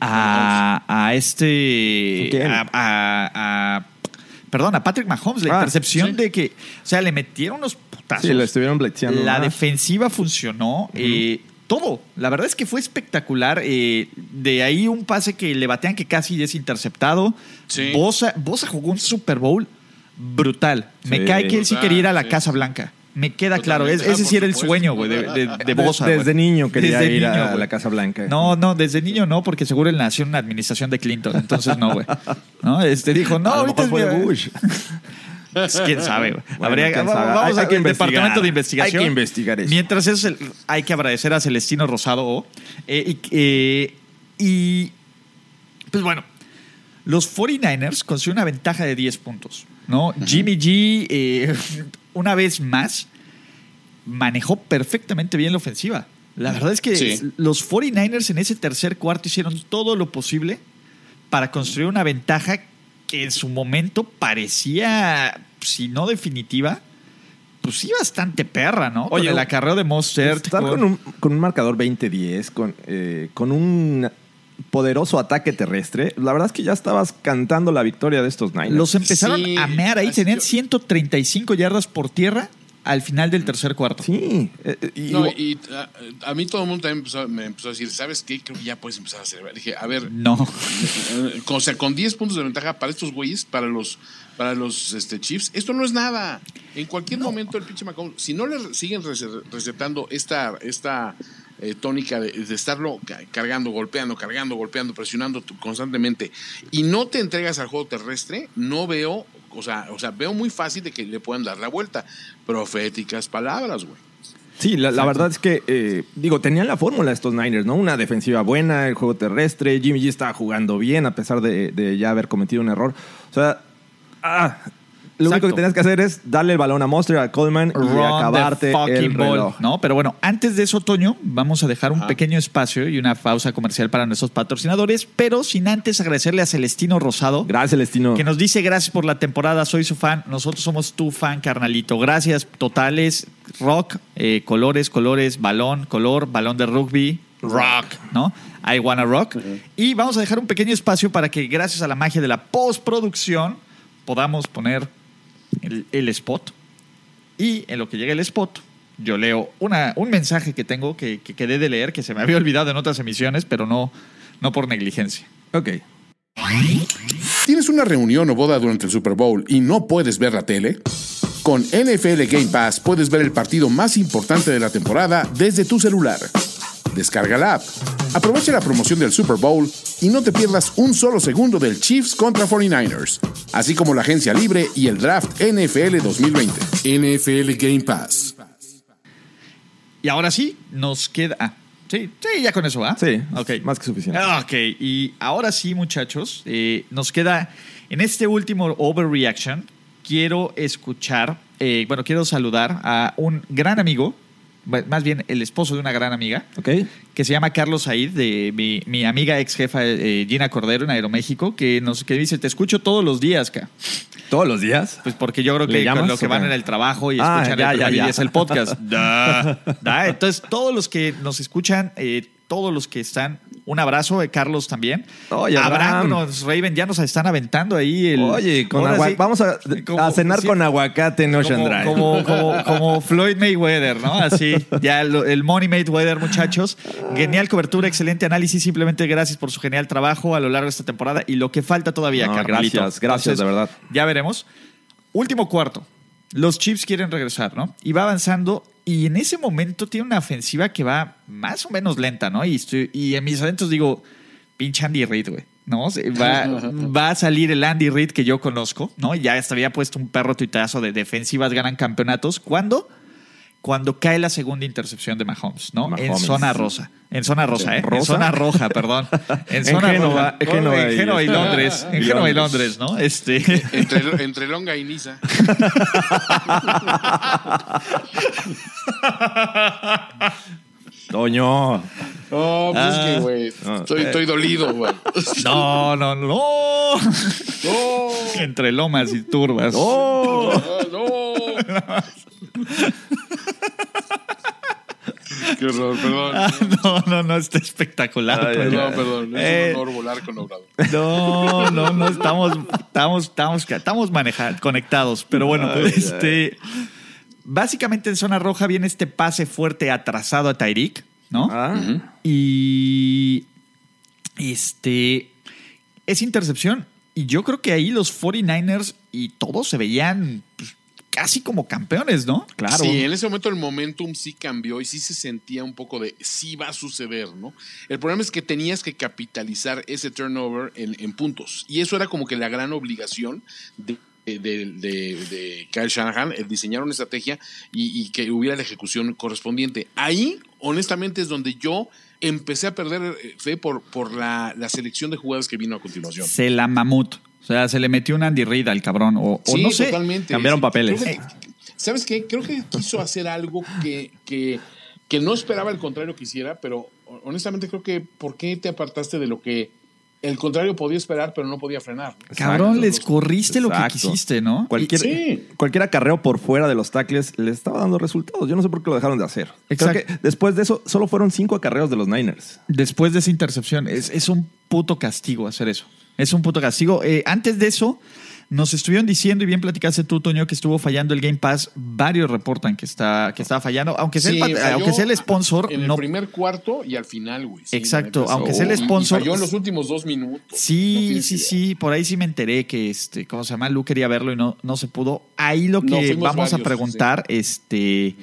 A, a este... A, a- a- perdón, a Patrick Mahomes. La Ah, intercepción sí. de que... O sea, le metieron unos putazos. Sí, lo estuvieron. La defensiva funcionó. eh, todo. La verdad es que fue espectacular. eh, de ahí un pase que le batean que casi es interceptado. Sí. Bosa, Bosa jugó un Super Bowl brutal. Me cae que él sí quería ir a la sí. Casa Blanca. Me queda claro. Es- ese Ah, sí era el sueño, güey, de, de, Bosa. desde niño quería Desde ir niño, a la Casa Blanca. No, no, desde niño no, porque seguro él nació en la administración de Clinton. Entonces no, güey. ¿No? Este dijo, no, A lo ahorita mejor es fue mi- de Bush. Pues, ¿Quién sabe? güey? Bueno, Habría- quién vamos sabe. vamos al que investigar. departamento de investigación. Hay que investigar eso. Mientras eso, hay que agradecer a Celestino Rosado. O, eh, y, eh, y, pues bueno, los 49ers consiguieron una ventaja de 10 puntos. ¿No? Jimmy G, eh, una vez más, manejó perfectamente bien la ofensiva. La verdad es que Sí. los 49ers en ese tercer cuarto hicieron todo lo posible para construir una ventaja que en su momento parecía, si no definitiva, pues sí bastante perra, ¿no? Oye, con el acarreo de Mostert. Estar con un, con un marcador 20-10, con, eh, con un poderoso ataque terrestre, la verdad es que ya estabas cantando la victoria de estos Niners. Los empezaron Sí, a mear ahí, tenían yo- 135 yardas por tierra al final del tercer cuarto. Sí. eh, eh, y- No, y a, a mí todo el mundo también empezó- me empezó a decir, ¿sabes qué? Creo que ya puedes empezar a celebrar. Dije, a ver, No. eh, o sea, con 10 puntos de ventaja para estos güeyes, para los para los este, Chiefs, esto no es nada. En cualquier momento el pinche Mahomes, si no le siguen rece- recetando esta, esta eh, tónica de, de estarlo ca- cargando, golpeando, cargando, golpeando, presionando constantemente, y no te entregas al juego terrestre, no veo, o sea, o sea, veo muy fácil de que le puedan dar la vuelta. Proféticas palabras, güey. Sí, la, la verdad es que, eh, digo, tenían la fórmula estos Niners, ¿no? Una defensiva buena, el juego terrestre, Jimmy G estaba jugando bien a pesar de, de ya haber cometido un error. O sea, ah, lo Exacto. único que tenías que hacer es darle el balón a Monster, a Coleman y Run the acabarte fucking el ball, reloj. ¿no? Pero bueno, antes de eso, Toño, vamos a dejar un Ajá. pequeño espacio y una pausa comercial para nuestros patrocinadores, pero sin antes agradecerle a Celestino Rosado. Gracias, Celestino. Que nos dice gracias por la temporada, soy su fan, nosotros somos tu fan, carnalito. Gracias totales, rock, eh, colores, colores, balón, color, balón de rugby, rock, ¿no? I wanna rock. Y vamos a dejar un pequeño espacio para que gracias a la magia de la postproducción podamos poner el, el spot. Y en lo que llega el spot, yo leo una, un mensaje que tengo que, que quedé de leer, que se me había olvidado en otras emisiones, pero no, no por negligencia. Ok. ¿Tienes una reunión o boda durante el Super Bowl y no puedes ver la tele? Con NFL Game Pass puedes ver el partido más importante de la temporada desde tu celular. Descarga la app, aprovecha la promoción del Super Bowl y no te pierdas un solo segundo del Chiefs contra 49ers, así como la agencia libre y el draft NFL 2020. NFL Game Pass. Y ahora sí, nos queda. ah, sí, sí, ya con eso va. Sí, ok. más que suficiente. Ah, Ok, y ahora sí, muchachos, eh, nos queda en este último overreaction. Quiero escuchar, eh, bueno, quiero saludar a un gran amigo, más bien el esposo de una gran amiga, que se llama Carlos Said, de mi, mi amiga ex jefa eh, Gina Cordero en Aeroméxico, que nos que dice, te escucho todos los días, ca. ¿Todos los días? Pues porque yo creo ¿Le que con lo que van en el trabajo y Ah, escuchan ya, el, ya, y es el podcast. Da, da. Entonces, todos los que nos escuchan, eh, todos los que están, un abrazo de Carlos también. Oye, Abraham, nos- Raven, ya nos están aventando ahí el. Oye, con agua- sí, vamos a, como- a cenar sí, con aguacate en Ocean como, Drive. como, como, como Floyd Mayweather, ¿no? Así, ya el Money Mayweather, muchachos. Genial cobertura, excelente análisis. Simplemente gracias por su genial trabajo a lo largo de esta temporada y lo que falta todavía, No, carnalito. gracias, gracias, de verdad. Ya veremos. Último cuarto. Los Chiefs quieren regresar, ¿no? Y va avanzando. Y en ese momento tiene una ofensiva que va más o menos lenta, ¿no? Y, estoy, y en mis adentros digo, pinche Andy Reid, güey. ¿no? Va, va a salir el Andy Reid que yo conozco, ¿no? Ya hasta había puesto un perro tuitazo de defensivas ganan campeonatos. ¿Cuándo? Cuando cae la segunda intercepción de Mahomes, ¿no? En Mahomes. zona rosa. En zona rosa, ¿eh? En ¿Rosa? zona roja, perdón. En En zona Génova, roja. en Génova en y- Génova y Londres. En Génova y Londres. ¿no? Este. Entre, entre Longa y Niza. Toño. Oh, pues es que, güey, no, estoy, eh. estoy dolido, güey. No, no, no. No, Entre lomas y turbas. ¡Oh! ah, no. Qué horror, perdón. Ah, no, no, no, está espectacular. Ay, Toño. Perdón. Es Eh, un honor volar con Obrador. No, no, no, estamos, estamos, estamos, estamos manejados, conectados. Pero bueno, Ay, este. Básicamente en zona roja viene este pase fuerte atrasado a Tyreek, ¿no? Ah, Y. Este. Es intercepción. Y yo creo que ahí los 49ers y todos se veían pues, casi como campeones, ¿no? claro. Sí, en ese momento el momentum sí cambió y sí se sentía un poco de sí va a suceder, ¿no? El problema es que tenías que capitalizar ese turnover en, en puntos. Y eso era como que la gran obligación de, de, de- de Kyle Shanahan, el diseñar una estrategia y, y que hubiera la ejecución correspondiente. Ahí, honestamente, es donde yo empecé a perder eh, fe por, por la, la selección de jugadas que vino a continuación. Se la mamut. O sea, se le metió un Andy Reid al cabrón. O, no sé. totalmente. cambiaron papeles. Que- ¿Sabes qué? Creo que quiso hacer algo que, que, que no esperaba el contrario que hiciera, pero honestamente creo que ¿por qué te apartaste de lo que el contrario podía esperar, pero no podía frenar? Cabrón, Exacto. les corriste lo que quisiste, ¿no? Cualquier, Sí. cualquier acarreo por fuera de los tackles le estaba dando resultados. Yo no sé por qué lo dejaron de hacer. Creo Exacto. que después de eso, solo fueron cinco acarreos de los Niners. Después de esa intercepción, es, es un puto castigo hacer eso. Es un puto castigo. Eh, antes de eso, nos estuvieron diciendo, y bien platicaste tú, Toño, que estuvo fallando el Game Pass. Varios reportan que está que estaba fallando. Aunque sea, Sí, el, aunque sea el sponsor, En el no. primer cuarto y al final, güey. Sí, Exacto, aunque sea el Y- y sponsor- falló en los últimos dos minutos. Sí, sí, sí. Por ahí sí me enteré que, este, ¿cómo se llama? Lu quería verlo y no, no se pudo. Ahí lo que vamos a preguntar, este,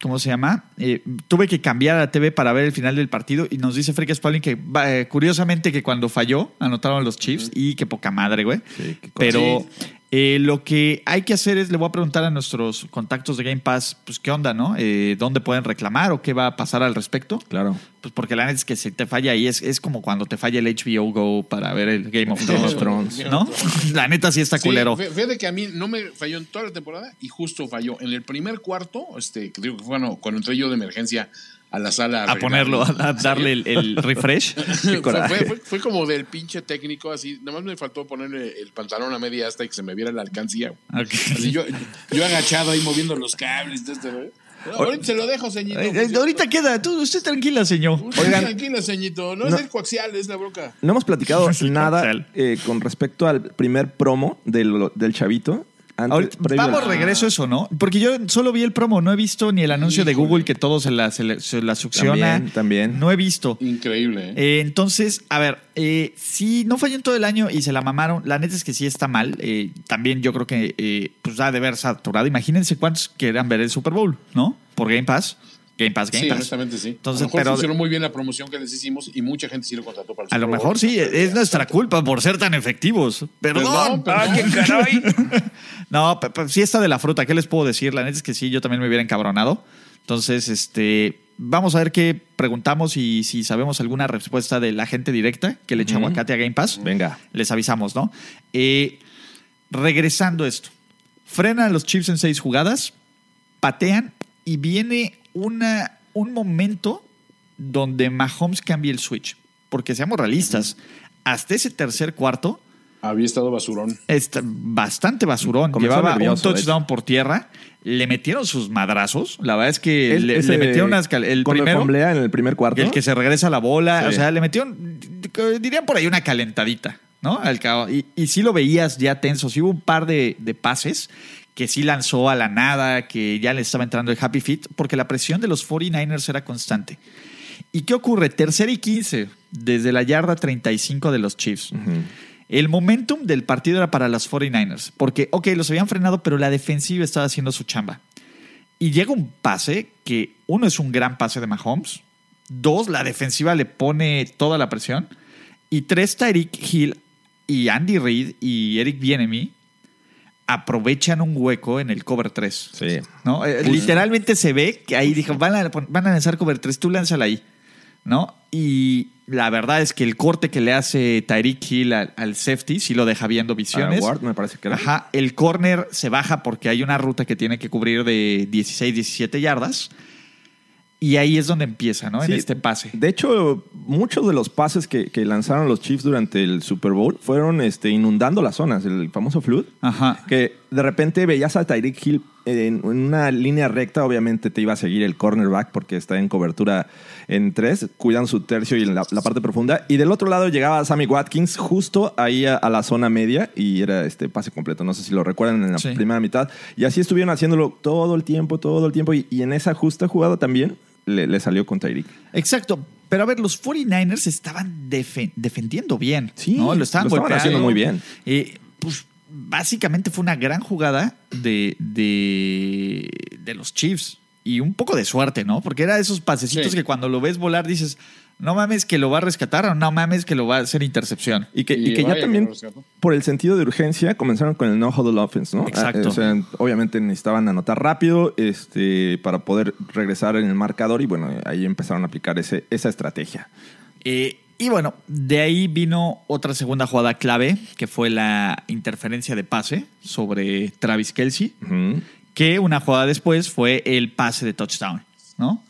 ¿cómo se llama? Eh, tuve que cambiar a la TV para ver el final del partido y nos dice Freak Spalding que, eh, curiosamente, que cuando falló, anotaron los Chiefs y qué poca madre, güey. Sí, qué cosa. Eh, lo que hay que hacer es, le voy a preguntar a nuestros contactos de Game Pass, pues, ¿qué onda, no? Eh, ¿Dónde pueden reclamar o qué va a pasar al respecto? Claro. Pues porque la neta es que si te falla ahí es, es como cuando te falla el HBO Go para ver el Game of Thrones. Thrones. ¿No? La neta sí está Sí, culero. fí- Fíjate que a mí no me falló en toda la temporada y justo falló. En el primer cuarto, este, que digo que fue, bueno, cuando entré yo de emergencia a la sala. A ponerlo, a, a darle el, el refresh. fue, fue- fue- fue como del pinche técnico, así. Nada más me faltó ponerle el pantalón a media hasta y que se me viera la alcancía. Así yo, yo agachado ahí moviendo los cables. de este, ¿eh? No, ahorita se lo dejo, ceñito. Eh, eh, ahorita queda, tú, usted tranquila, señor. Usted Oigan. tranquilo, ceñito. No, No. es el coaxial, es la broca. No hemos platicado nada eh, con respecto al primer promo del, del chavito. Antes- Ahorita- previo- vamos, regreso a eso, ¿no? Porque yo solo vi el promo, no he visto ni el anuncio de. Google que todo se la, se la, se la succiona. También, también. No he visto. Increíble, ¿eh? Eh, entonces, a ver, eh, si no falló en todo el año y se la mamaron, la neta es que sí está mal. Eh, también yo creo que eh, pues ha de haber saturado. Imagínense cuántos quieran ver el Super Bowl, ¿no? Por Game Pass. Game Pass, Game Sí, Pass. honestamente sí. Entonces, a lo mejor pero- funcionó muy bien la promoción que les hicimos y mucha gente sí lo contrató para el A lo mejor sí, es nuestra culpa por ser tan efectivos. Perdón. Perdón, perdón. Ah, qué caray. no, pe- pe- sí está de la fruta. ¿Qué les puedo decir? La neta es que sí, yo también me hubiera encabronado. Entonces, este, vamos a ver qué preguntamos y si sabemos alguna respuesta de la gente directa que le echa aguacate a Game Pass. Venga. Les avisamos, ¿no? Eh, regresando a esto. Frenan a los Chiefs en seis jugadas, patean y viene una, un momento donde Mahomes cambia el switch. Porque seamos realistas, hasta ese tercer cuarto, Había estado basurón. está bastante basurón. Comenzó Llevaba nervioso, un touchdown por tierra. Le metieron sus madrazos. La verdad es que El- le, ese- le metieron unas El primero, fomblea en el primer cuarto. el que se regresa la bola. Sí. O sea, le metieron, dirían por ahí, una calentadita, ¿no? Al cabo. Y, y sí lo veías ya tenso. Sí hubo un par de, de pases que sí lanzó a la nada, que ya le estaba entrando el happy fit, porque la presión de los 49ers era constante. ¿Y qué ocurre? Tercera y 15, desde la yarda 35 de los Chiefs. El momentum del partido era para los 49ers, porque, ok, los habían frenado, pero la defensiva estaba haciendo su chamba. Y llega un pase que, uno, es un gran pase de Mahomes, dos, la defensiva le pone toda la presión, Y tres, Tyreek Hill y Andy Reid y Eric Bienemy aprovechan un hueco en el cover 3. Sí. ¿no? Eh, literalmente se ve que ahí dijo, van a, van a lanzar cover 3, tú lánzala ahí. ¿no? Y la verdad es que el corte que le hace Tyreek Hill al, al safety sí lo deja viendo visiones. A Ward, me parece que era. Ajá, el corner se baja porque hay una ruta que tiene que cubrir de 16, 17 yardas. Y ahí es donde empieza, ¿no? Sí. En este pase. De hecho, muchos de los pases que, que lanzaron los Chiefs durante el Super Bowl fueron este, inundando las zonas, el famoso flood. Ajá. Que de repente veías a Tyreek Hill en, una línea recta, obviamente te iba a seguir el cornerback porque está en cobertura en tres, cuidan su tercio y la, la parte profunda. Y del otro lado llegaba Sammy Watkins justo ahí a, a la zona media y era este pase completo. No sé si lo recuerdan en la Sí. primera mitad. Y así estuvieron haciéndolo todo el tiempo, todo el tiempo. Y, y en esa justa jugada también le, le salió con Tyreek. Exacto. Pero a ver, los 49ers estaban defe- defendiendo bien. Sí, ¿no? Lo estaban, lo estaban haciendo muy bien. Eh, pues básicamente fue una gran jugada de, de, de los Chiefs. Y un poco de suerte, ¿no? Porque era esos pasecitos Sí. que cuando lo ves volar dices, no mames que lo va a rescatar o no mames que lo va a hacer intercepción. Y que, Y y que ya también, por el sentido de urgencia, comenzaron con el no-huddle offense, ¿no? Exacto. Ah, O sea, obviamente necesitaban anotar rápido este, para poder regresar en el marcador y bueno, ahí empezaron a aplicar ese, esa estrategia. Eh, y bueno, de ahí vino otra segunda jugada clave, que fue la interferencia de pase sobre Travis Kelsey. Que una jugada después fue el pase de touchdown, ¿no?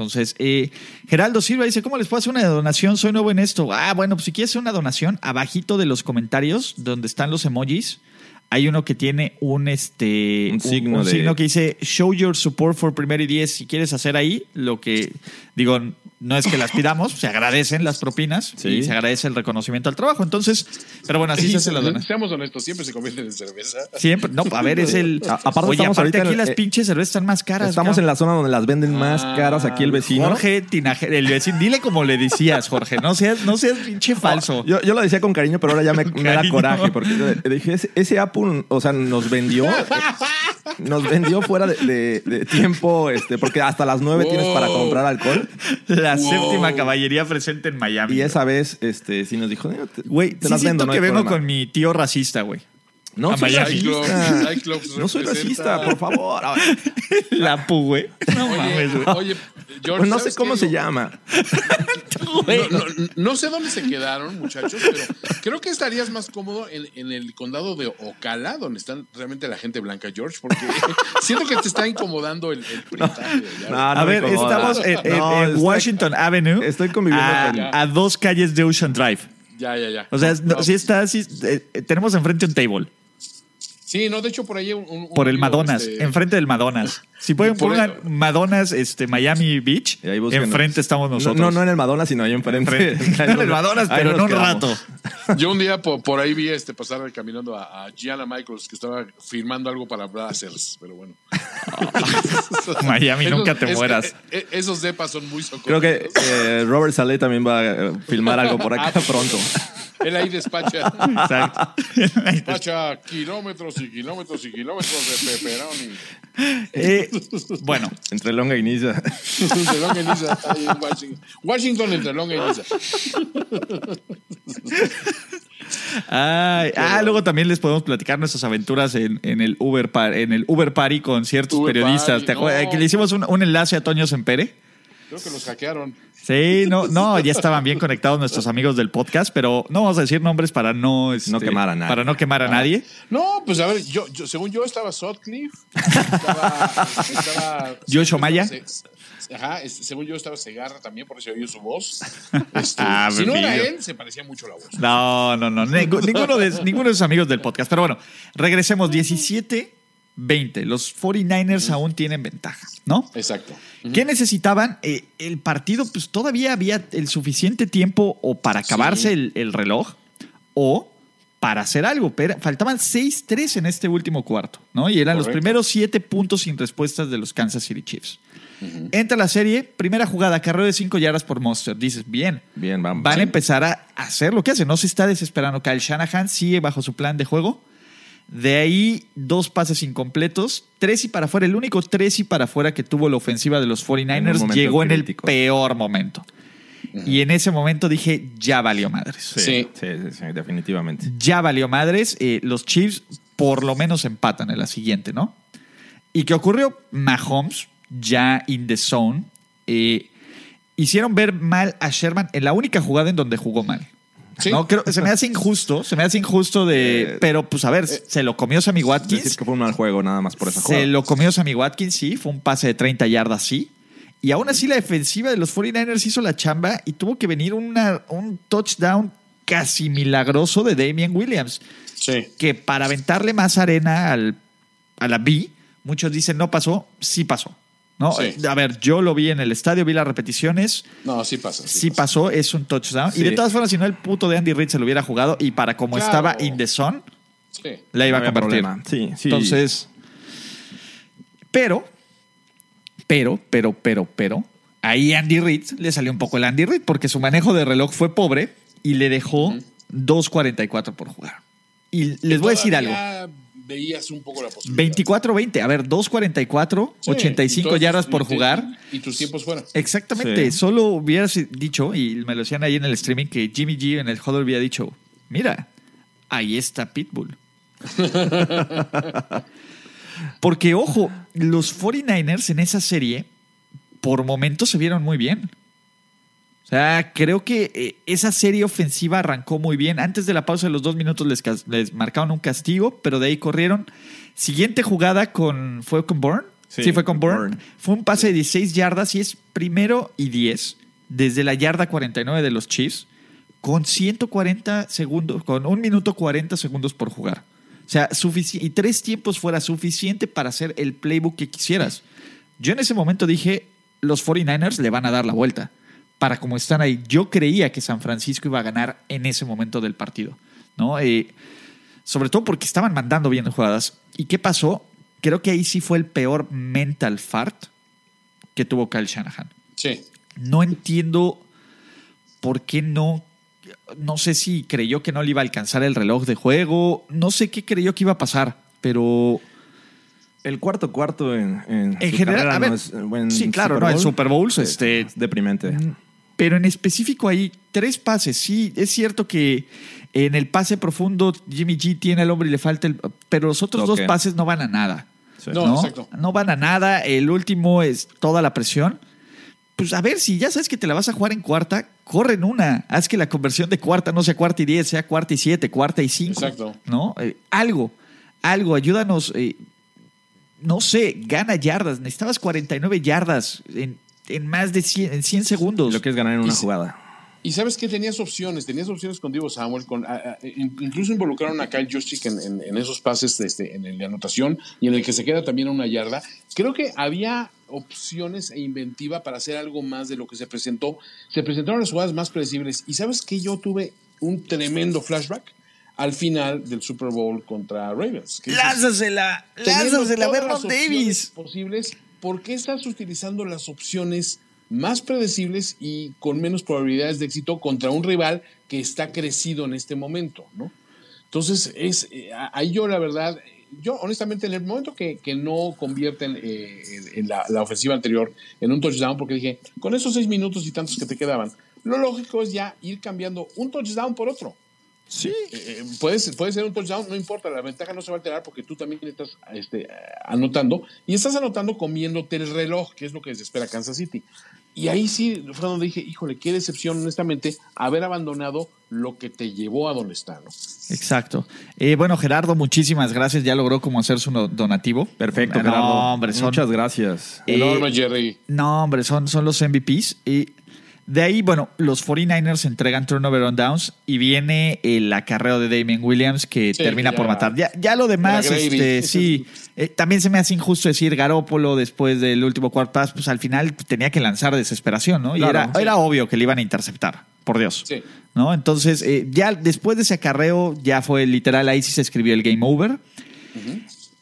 Entonces, eh, Geraldo Silva dice, ¿cómo les puedo hacer una donación? Soy nuevo en esto. Ah, bueno, pues si quieres hacer una donación, abajito de los comentarios, donde están los emojis, hay uno que tiene un, este, Un signo un de- signo que dice, show your support for primero y diez. Si quieres hacer ahí, lo que, digo, no es que las pidamos, se agradecen las propinas Sí. y se agradece el reconocimiento al trabajo. Entonces, pero bueno, así se hace la. Seamos honestos, siempre se convierten en cerveza. Siempre, no, a ver, es el. A- aparte Oye, estamos aparte ahorita aquí en- las eh, pinches cervezas están más caras. Estamos en la zona donde las venden más Ah, caras aquí el vecino. Jorge Tinajero, el vecino, dile como le decías, Jorge, no seas, no seas pinche falso. Yo, yo lo decía con cariño, pero ahora ya me, me da coraje porque yo dije, ese, ese Apple, o sea, nos vendió, nos vendió fuera de, de- de tiempo, este, porque hasta las nueve tienes para Wow. comprar alcohol. La Wow. séptima caballería presente en Miami. Y esa vez, este, sí nos dijo, "Eh, te- Güey, te sí las siento vendo, no que vengo problema". con mi tío racista, güey. No soy racista. No soy representa- racista, por favor. La pu, güey. No mames, Oye, güey. oye, George, Pues no sé ¿sabes cómo se Yo- llama. No, no- no sé dónde se quedaron, muchachos, pero creo que estarías más cómodo en, en el condado de Ocala, donde están realmente la gente blanca, George, porque siento que te está incomodando el, el printaje. No, A ver, estamos en, en- No, en estoy- Washington Avenue. estoy conviviendo a, con- a dos calles de Ocean Drive. Ya, ya, ya. O sea, no, No. sí está, sí, eh, eh, tenemos enfrente un table. Sí, no, de hecho por ahí un, un- Por el digo, Madonnas, este, enfrente del Madonnas. Si pueden Por pongan el- este, Miami Beach, enfrente estamos No, nosotros. No, no en el Madonna, sino ahí enfrente. No en el Madonnas, ahí pero en un rato. Yo un día por, por ahí vi este pasar caminando a, a Gianna Michaels que estaba firmando algo para Brazzers, pero bueno. Miami, nunca te es- mueras. eh, eh, esos depas son muy socorridos. Creo que eh, Robert Saleh también va a eh, filmar algo por acá Ah, pronto. Él ahí despacha, Exacto. despacha kilómetros y kilómetros y kilómetros de pepperoni. Eh, bueno, Entre Longa y Niza. Entre Long y Niza, ahí en Washington. Washington entre Long y Niza. ay, ah, luego también les podemos platicar nuestras aventuras en, en el Uber par- en el Uber Party con ciertos Uber periodistas. Party, ¿Te acuerdas? no. Que le hicimos un, un enlace a Toño Sempere. Creo que los hackearon. Sí, no, no, ya estaban bien conectados nuestros amigos del podcast, pero no vamos a decir nombres para no, este, No quemar a nadie. Para no quemar a nadie. No, pues a ver, yo, yo según yo estaba Sutcliffe, estaba, estaba Joshua Maya. Se- Ajá, según yo estaba Segarra también, por eso oí su voz. Este, Ah, si no era él, se parecía mucho la voz. No, no, no. Ninguno de, ninguno de sus amigos del podcast. Pero bueno, regresemos. 17-20. Los 49ers aún tienen ventaja, ¿no? Exacto. ¿Qué necesitaban? Eh, el partido, pues todavía había el suficiente tiempo o para acabarse Sí. el, el reloj o para hacer algo. Pero faltaban 6-3 en este último cuarto, ¿no? Y eran los primeros 7 puntos sin respuestas de los Kansas City Chiefs. Entra la serie, primera jugada, carrera de 5 yardas por Monster. Dices, bien. Bien, vamos. Van Sí. a empezar a hacer lo que hacen. No se está desesperando. Kyle Shanahan sigue bajo su plan de juego. De ahí, dos pases incompletos. Tres y para afuera. El único tres y para afuera que tuvo la ofensiva de los 49ers momento llegó en el peor momento. Y en ese momento dije, ya valió madres. Sí. Sí, sí, sí, definitivamente. Ya valió madres. Eh, los Chiefs por lo menos empatan en la siguiente, ¿no? ¿Y qué ocurrió? Mahomes, ya in the zone, eh, hicieron ver mal a Sherman en la única jugada en donde jugó mal. Sí. No, creo, se me hace injusto, se me hace injusto de... Eh, pero pues a ver, se lo comió Sammy Watkins. Decir que fue un mal juego nada más por esa Se jugada. lo comió Sammy Watkins, sí, fue un pase de 30 yardas, sí. Y aún así la defensiva de los 49ers hizo la chamba y tuvo que venir una- un touchdown casi milagroso de Damian Williams, Sí. que para aventarle más arena al, a la B, muchos dicen no pasó, sí pasó. ¿No? Sí. Eh, A ver, yo lo vi en el estadio, vi las repeticiones, No, sí pasa. sí pasó, es un touchdown. Y de todas formas, si no, el puto de Andy Reid se lo hubiera jugado y para como Claro. estaba in the zone, Sí. la iba a No había convertir. problema. Sí, sí. Entonces, pero, pero, pero, pero, pero, ahí Andy Reid le salió un poco el Andy Reid porque su manejo de reloj fue pobre y le dejó 2.44 por jugar. Y les voy a decir algo. Veías un poco la posibilidad. 24-20, a ver, 2.44, Sí, 85 y todos yardas por y- jugar. Y tus tiempos fuera. Exactamente, Sí. solo hubieras dicho, y me lo decían ahí en el streaming, que Jimmy G en el huddle había dicho, mira, ahí está Pitbull. Porque, ojo, los 49ers en esa serie, por momentos se vieron muy bien. O sea, creo que eh, esa serie ofensiva arrancó muy bien. Antes de la pausa de los dos minutos les, les marcaron un castigo, pero de ahí corrieron. Siguiente jugada con fue con Bourne. Sí, Sí, fue con Bourne. Bourne. Fue un pase de 16 yardas y es primero y 10 desde la yarda 49 de los Chiefs con 140 segundos, con un minuto 40 segundos por jugar. O sea, y tres tiempos fuera suficiente para hacer el playbook que quisieras. Yo en ese momento dije, los 49ers le van a dar la vuelta. Para como están ahí, yo creía que San Francisco iba a ganar en ese momento del partido. ¿no? Eh, sobre todo porque estaban mandando bien jugadas. ¿Y qué pasó? Creo que ahí sí fue el peor mental fart que tuvo Kyle Shanahan. Sí. No entiendo por qué no. No sé si creyó que no le iba a alcanzar el reloj de juego. No sé qué creyó que iba a pasar. Pero El cuarto cuarto en, en, en su general, carrera a ver. no es buen sí, claro, Super no, en Bowl. Super Bowls, Sí, este. es deprimente. Pero en específico ahí, tres pases. Sí, es cierto que en el pase profundo Jimmy G tiene el hombre y le falta el. Pero los otros dos pases no van a nada. Sí. No, exacto. No van a nada. El último es toda la presión. Pues a ver, si ya sabes que te la vas a jugar en cuarta, corre en una. Haz que la conversión de cuarta no sea cuarta y diez, sea cuarta y siete, cuarta y cinco. Exacto. ¿No? Eh, algo, algo, ayúdanos. eh, no sé, gana yardas. Necesitabas 49 yardas en, en más de 100, en 100 segundos. Lo que es ganar en una jugada. Y sabes que tenías opciones, tenías opciones con Divo Samuel, con, a- a- incluso involucraron a Kyle Juszczyk en, en- en esos pases, este, en el de anotación y en el que se queda también a una yarda. Creo que había opciones e inventiva para hacer algo más de lo que se presentó. Se presentaron las jugadas más predecibles y sabes que yo tuve un tremendo flashback al final del Super Bowl contra Ravens. Lánzasela, lánzasela, todas Vernon Davis. posibles, ¿por qué estás utilizando las opciones más predecibles y con menos probabilidades de éxito contra un rival que está crecido en este momento, ¿no? Entonces, es, eh, ahí yo la verdad, yo honestamente en el momento que, que no convierten eh, en- la, la ofensiva anterior en un touchdown, porque dije, con esos seis minutos y tantos que te quedaban, lo lógico es ya ir cambiando un touchdown por otro. Sí. Eh, puedes, puede ser un touchdown, no importa, la ventaja no se va a alterar porque tú también estás este, eh, anotando y estás anotando comiéndote el reloj, que es lo que desespera Kansas City. Y ahí sí fue donde dije, híjole, qué decepción, honestamente, haber abandonado lo que te llevó a donde está, ¿no? Exacto. Eh, bueno, Gerardo, muchísimas gracias. Ya logró como hacer su donativo. Perfecto, no, Gerardo. hombre, son, Muchas gracias. Eh, Enorme, Jerry. No, hombre, son, son los MVPs. Y de ahí, bueno, los 49ers entregan turnover on downs y viene el acarreo de Damien Williams que Sí, termina ya. por matar. Ya, ya lo demás, este, sí. Eh, también se me hace injusto decir Garópolo después del último cuarto pass, pues al final tenía que lanzar desesperación, ¿no? Y Claro, era, sí. era obvio que le iban a interceptar, por Dios. Sí. ¿no? Entonces, eh, ya después de ese acarreo, ya fue literal, ahí sí se escribió el game over.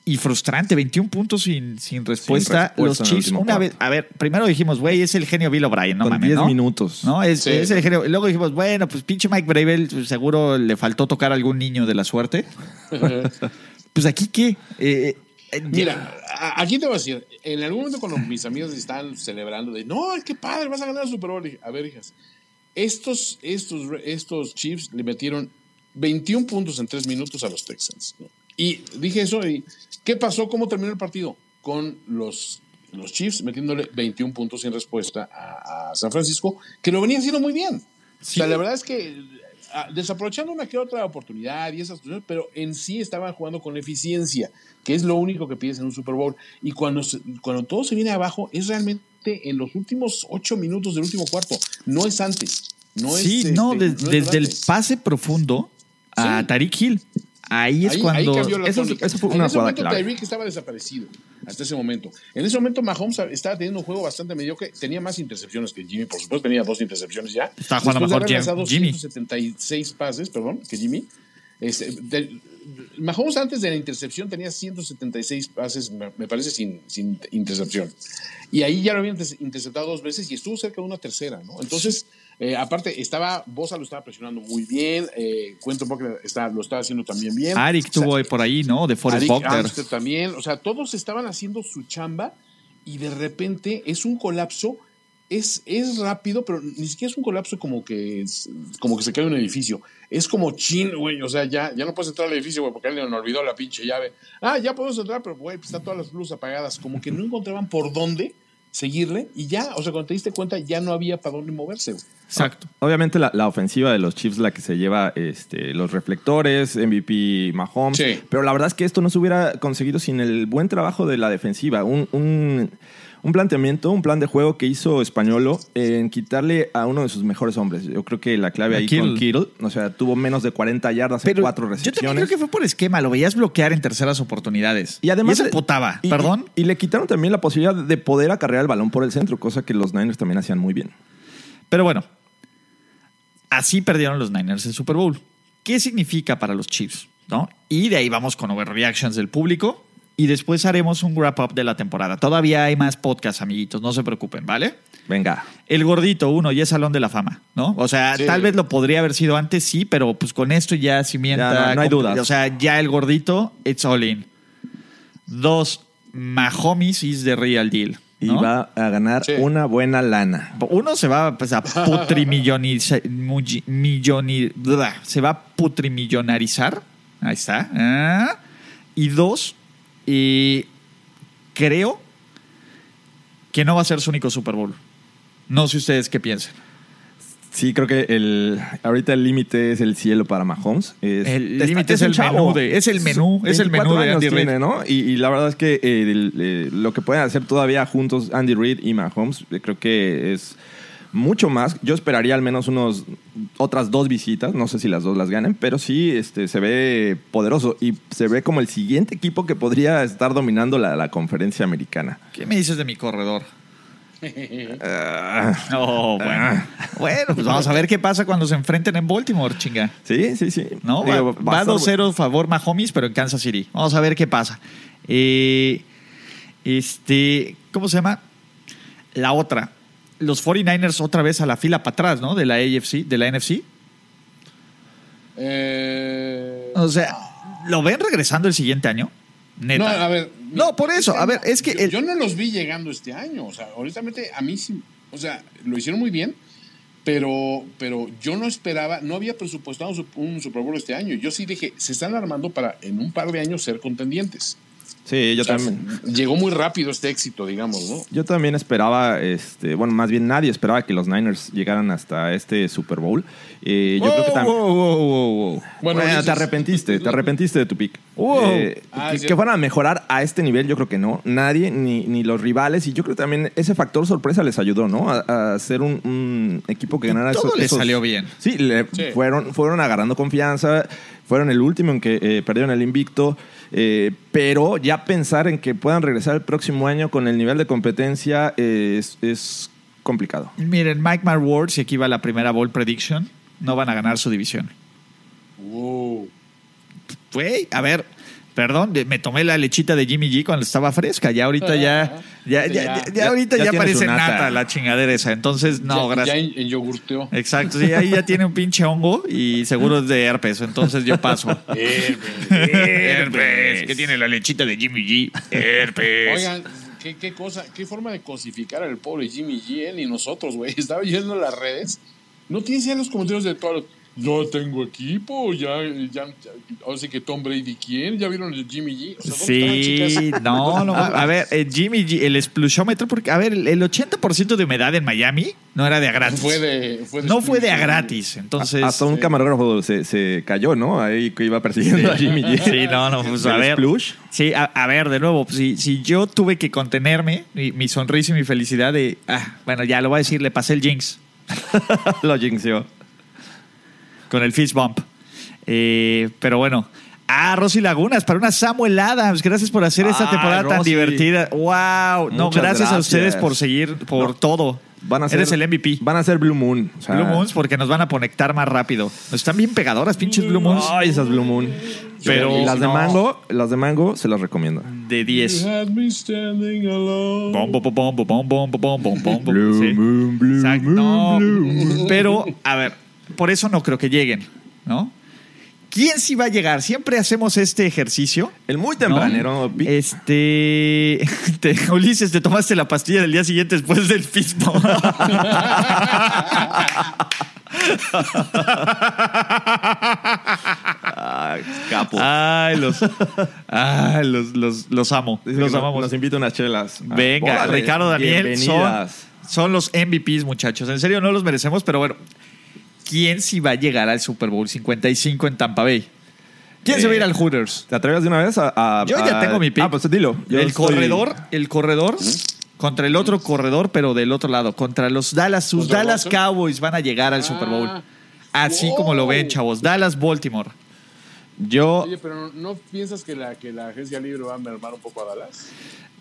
Y frustrante, 21 puntos sin, sin respuesta. respuesta Los Chiefs, una cuarto. vez, a ver, primero dijimos, güey, es el genio Bill O'Brien, no Con mames, 10 ¿no? minutos. ¿No? Es, Sí. es el genio. Luego dijimos, bueno, pues pinche Mike Bravel, pues, seguro le faltó tocar a algún niño de la suerte. pues aquí, ¿qué? Eh, eh, Mira, a- aquí te voy a decir, en algún momento cuando mis amigas estaban celebrando de, no, qué padre, vas a ganar el Super Bowl, dije, a ver, hijas, estos, estos, estos Chiefs le metieron 21 puntos en 3 minutos a los Texans. ¿no? Y dije eso, y ¿qué pasó? ¿Cómo terminó el partido? Con los, los Chiefs metiéndole 21 puntos sin respuesta a, a San Francisco, que lo venía haciendo muy bien. O sea, la verdad es que ah, desaprovechando una que otra oportunidad y esas cosas, pero en sí estaban jugando con eficiencia, que es lo único que pides en un Super Bowl. Y cuando, se- cuando todo se viene abajo, es realmente en los últimos ocho minutos del último cuarto, no es antes. No sí, es, no, este, de- no es desde el pase profundo a Sí. Tariq Hill. Ahí es Ahí, cuando. ahí cambió la eso fue en una ese jugada momento clave. Tyreek estaba desaparecido hasta ese momento. En ese momento Mahomes estaba teniendo un juego bastante mediocre. Tenía más intercepciones que Jimmy, por supuesto, tenía dos intercepciones ya. Estaba jugando mejor lanzado Jimmy. 176 pases, perdón, que Jimmy. Este, de- Mahomes antes de la intercepción tenía 176 pases, me, me parece, sin, sin intercepción. Y ahí ya lo habían inter- interceptado dos veces y estuvo cerca de una tercera, ¿no? Entonces, eh, aparte, estaba, Bosa lo estaba presionando muy bien, eh, Cuento Buckner está, lo estaba haciendo también bien. Arik O sea, tuvo por ahí, ¿no? De Forrest Arik también, o sea, todos estaban haciendo su chamba y de repente es un colapso, es, es rápido, pero ni siquiera es un colapso como que, es- como que se cae un edificio. Es como chin, güey, o sea, ya, ya no puedes entrar al edificio, güey, porque alguien olvidó la pinche llave. Ah, ya podemos entrar, pero, güey, pues están todas las luces apagadas. Como que no encontraban por dónde seguirle y ya, o sea, cuando te diste cuenta, ya no había para dónde moverse, güey. Exacto. Obviamente la, la ofensiva de los Chiefs la que se lleva este, los reflectores, MVP Mahomes. Sí. Pero la verdad es que esto no se hubiera conseguido sin el buen trabajo de la defensiva. Un, un- un planteamiento, un plan de juego que hizo Españolo en quitarle a uno de sus mejores hombres. Yo creo que la clave ahí Kittle. con Kittle, o sea, tuvo menos de 40 yardas en cuatro yo también recepciones. creo que fue por esquema. Lo veías bloquear en terceras oportunidades. Y además eso le- putaba. y- Perdón. Y, y le quitaron también la posibilidad de poder acarrear el balón por el centro, cosa que los Niners también hacían muy bien. Pero bueno, así perdieron los Niners el Super Bowl. ¿Qué significa para los Chiefs? ¿No? Y de ahí vamos con overreactions del público. Y después haremos un wrap-up de la temporada. Todavía hay más podcasts, amiguitos. No se preocupen, ¿vale? Venga. El gordito, uno, ya es Salón de la Fama, ¿no? O sea, Sí. tal vez lo podría haber sido antes, sí, pero pues con esto ya cimienta. Ya, no- no hay dudas. O sea, ya el gordito, it's all in. Dos, Mahomes is the real deal. Y va a ganar Sí. una buena lana. Uno se va pues, a putrimillonizar. se va a putrimillonarizar. Ahí está. Ah. Y dos, eh, creo que no va a ser su único Super Bowl. No sé ustedes qué piensan. Sí, creo que el ahorita el límite es el cielo para Mahomes. Es- El límite es el menú de- es el menú, es el 24 menú de Andy Reid. ¿no? Y, y la verdad es que eh, el- eh, lo que pueden hacer todavía juntos Andy Reid y Mahomes, eh, creo que es mucho más. Yo esperaría al menos unos otras dos visitas, no sé si las dos las ganen, pero sí este, se ve poderoso y se ve como el siguiente equipo que podría estar dominando la, la conferencia americana. ¿Qué me dices de mi corredor? Ah, No, bueno. Bueno, pues vamos a ver qué pasa cuando se enfrenten en Baltimore, chinga. sí, sí, sí. ¿No? Digo, va va a estar- 2-0 favor Mahomes, pero en Kansas City. Vamos a ver qué pasa. Eh, este, ¿cómo se llama? La otra. Los 49ers otra vez a la fila para atrás, ¿no? De la AFC, de la NFC. Eh, O sea, ¿lo ven regresando el siguiente año? Neta. No, a ver. No, por eso, este a ver, es que Yo, el- yo no los vi llegando este año. O sea, honestamente, a mí sí. O sea, lo hicieron muy bien, pero, pero yo no esperaba, no había presupuestado su- un Super Bowl este año. Yo sí dije, se están armando para en un par de años ser contendientes. Sí, yo O sea, también. Llegó muy rápido este éxito, digamos, ¿no? Yo también esperaba, este, bueno, más bien nadie esperaba que los Niners llegaran hasta este Super Bowl. Eh, yo creo que también. Wow, wow, wow, wow. Bueno, dices- te arrepentiste, te arrepentiste de tu pick. Wow. Eh, Ah, que, fueran a mejorar a este nivel, yo creo que no. Nadie, ni, ni los rivales. Y yo creo que también ese factor sorpresa les ayudó, ¿no? A, a ser un, un equipo que ganara todo esos- les esos- salió bien. Sí, le Sí. Fueron, fueron agarrando confianza. Fueron el último en que eh, perdieron el invicto. Eh, pero ya pensar en que puedan regresar el próximo año con el nivel de competencia eh, es, es complicado. Miren, Mike My Words, y aquí va la primera ball prediction, no van a ganar su división. Wow. Güey, a ver, perdón, me tomé la lechita de Jimmy G cuando estaba fresca. Ya ahorita ya, ya, ya, ya, ya Ya- ahorita ya parece nata. nata la chingadera esa. Entonces, no, ya, gracias. Ya en, en yogurteo. Exacto, sí, ahí ya tiene un pinche hongo y seguro es de herpes, entonces yo paso. herpes, ¿qué tiene la lechita de Jimmy G? Herpes. Oigan, ¿qué, qué cosa, qué forma de cosificar al pobre Jimmy G, él y nosotros, güey. Estaba yendo a las redes ¿No tienes ya los comentarios de todos. Yo tengo equipo, ya, ya, ya ahora sí que Tom Brady, ¿quién? ¿Ya vieron el Jimmy G? O sea, ¿dónde están, Sí, no, no. A ver, el Jimmy G, el explusiómetro, porque, a ver, el el 80% de humedad en Miami no era de a gratis. Fue de, fue de no fue de a gratis. Entonces. Hasta un camarógrafo se, se cayó, ¿no? Ahí que iba persiguiendo a Jimmy G. Sí, no, no, pues a ver. splush. Sí, a, a ver, de nuevo, si, si yo tuve que contenerme, mi, mi sonrisa y mi felicidad de. Ah, bueno, ya lo voy a decir, le pasé el Jinx Lo jinxeó con el fist bump. Eh, pero bueno. Ah, Rosy Lagunas, para una Samuel Adams. Gracias por hacer esta ah, temporada Rosy. tan divertida. ¡Wow! no, gracias, gracias, a ustedes por seguir, por no. todo. Van a ser, Eres el MVP. Van a ser Blue Moon. O sea, Blue Moons porque nos van a conectar más rápido. Están bien pegadoras, pinches Blue Moons. Ay, esas Blue Moon. Pero, y las no. de mango, las de mango se las recomiendo. De 10. Pero, a ver, por eso no creo que lleguen, ¿no? ¿Quién sí va a llegar? Siempre hacemos este ejercicio. El muy tempranero. Este. te- Ulises, te tomaste la pastilla del día siguiente después del fismo. Ay, capo. Ay, los. Ay, los, los, los amo. Dice Los amamos. Nos invita unas chelas. Ah, Venga, Ricardo Daniel, son, son los MVPs, muchachos. En serio, no los merecemos, pero bueno. ¿Quién sí va a llegar al Super Bowl 55 en Tampa Bay? ¿Quién se va a ir al Hooters? ¿Te atreves de una vez a.? a- Yo ya a- tengo mi pick. Ah, pues dilo. Yo el estoy- corredor, el corredor contra el otro corredor, pero del otro lado, contra los Dallas, sus ¿Contra Dallas? Cowboys van a llegar al Super Bowl. Ah. Así como lo ven, chavos. Dallas, Baltimore. Yo. Oye, pero ¿no piensas que la, que la agencia libre va a mermar un poco a Dallas?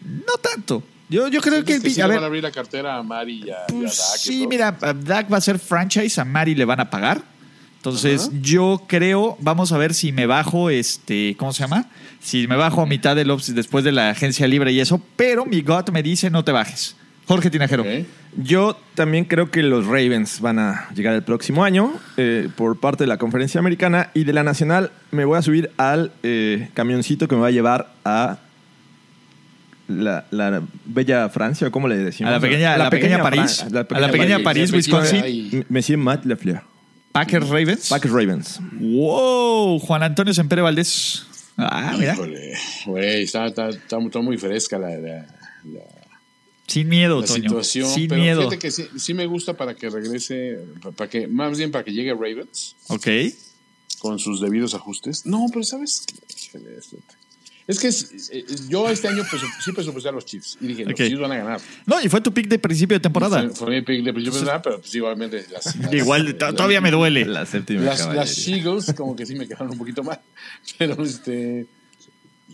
No tanto. Yo, yo creo que, el ¿Sientes que sí a le ver, van a abrir la cartera a Mari y a, y a Pues Dak sí, mira, a Dak va a ser franchise, a Mari le van a pagar. Entonces, yo creo, vamos a ver si me bajo, este, ¿cómo se llama? Si me bajo a mitad del ops después de la agencia libre y eso, pero mi gut me dice no te bajes. Jorge Tinajero. Yo también creo que los Ravens van a llegar el próximo año eh, por parte de la conferencia americana y de la nacional me voy a subir al eh, camioncito que me va a llevar a la, la bella Francia, ¿cómo le decimos? A la pequeña- la pequeña París. Fran- la A la pequeña París, Wisconsin. Monsieur Matt Lafleur. Packers Ravens. Packers Ravens. Wow, Juan Antonio Sempere Valdés. Ah, mira. Híjole, güey, está, está, está, está muy fresca la, la, la- Sin miedo, la Toño. situación. Sin pero miedo. fíjate que sí, sí me gusta para que regrese, pa- para que, más bien para que llegue Ravens Ok. con sus debidos ajustes. No, pero ¿sabes? Híjole. Es que es- eh, yo este año presu- sí presupuesté a los Chiefs y dije, Ok. los Chiefs van a ganar. No, y fue tu pick de principio de temporada. Fue, fue mi pick de principio de temporada, pero pues igualmente las, las- Igual, to- todavía me duele. La séptima las, las Eagles como que sí me quedaron un poquito mal. Pero este,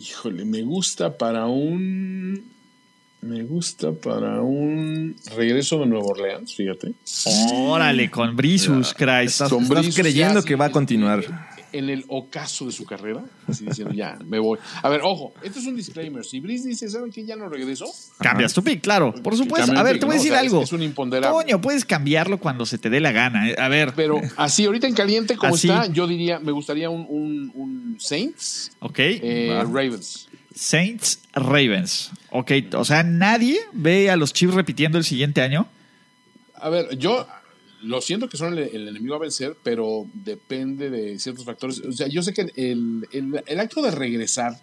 híjole, me gusta para un, me gusta para un regreso de Nueva Orleans, fíjate. Órale, con Brisus Christ. Estás, Con estás Brisus creyendo ya, que va a sí, continuar. En el ocaso de su carrera, así diciendo, ya, me voy. A ver, ojo, esto es un disclaimer. Si Brice dice, ¿saben qué? Ya no regreso. Cambias tu pick, claro. Por supuesto. A ver, pick, te voy a ¿no? O decir sea, algo. es un imponderable. Toño, puedes cambiarlo cuando se te dé la gana. eh. A ver. Pero así, ahorita en caliente como Así. está, yo diría, me gustaría un, un, un Saints, ok. eh, Va. Ravens. Saints Ravens. Ok, o sea, nadie ve a los Chiefs repitiendo el siguiente año. A ver, yo lo siento que son el, el enemigo a vencer, pero depende de ciertos factores. O sea, yo sé que el, el- acto de regresar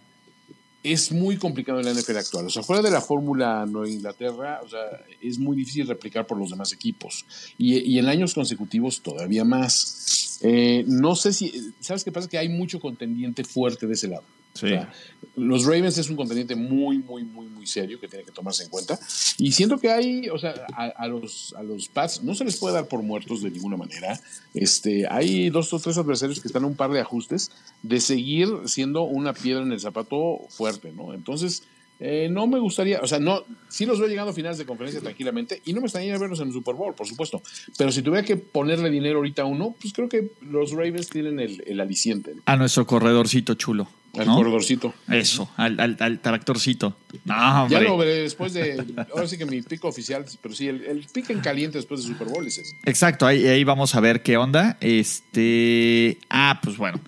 es muy complicado en la NFL actual. O sea, fuera de la fórmula Nueva Inglaterra, o sea, es muy difícil replicar por los demás equipos. Y, y en años consecutivos todavía más. Eh, no sé si, ¿sabes qué pasa? Que hay mucho contendiente fuerte de ese lado. Sí. O sea, los Ravens es un contendiente muy, muy, muy, muy serio que tiene que tomarse en cuenta. Y siento que hay, o sea, a, a los, a los Pats no se les puede dar por muertos de ninguna manera. Este, hay dos o tres adversarios que están a un par de ajustes de seguir siendo una piedra en el zapato fuerte, ¿no? Entonces, eh, no me gustaría, o sea, no, sí los veo llegando a finales de conferencia tranquilamente y no me extrañaría verlos en el Super Bowl, por supuesto. Pero si tuviera que ponerle dinero ahorita a uno, pues creo que los Ravens tienen el, el aliciente. A nuestro corredorcito chulo. Al ¿no? corredorcito. Eso, al, al, al tractorcito. No, Ya hombre. lo veré después de. Ahora sí que mi pico oficial, pero sí, el, el pick en caliente después de Super Bowl es ese. Exacto, ahí, ahí vamos a ver qué onda. Este. Ah, pues bueno.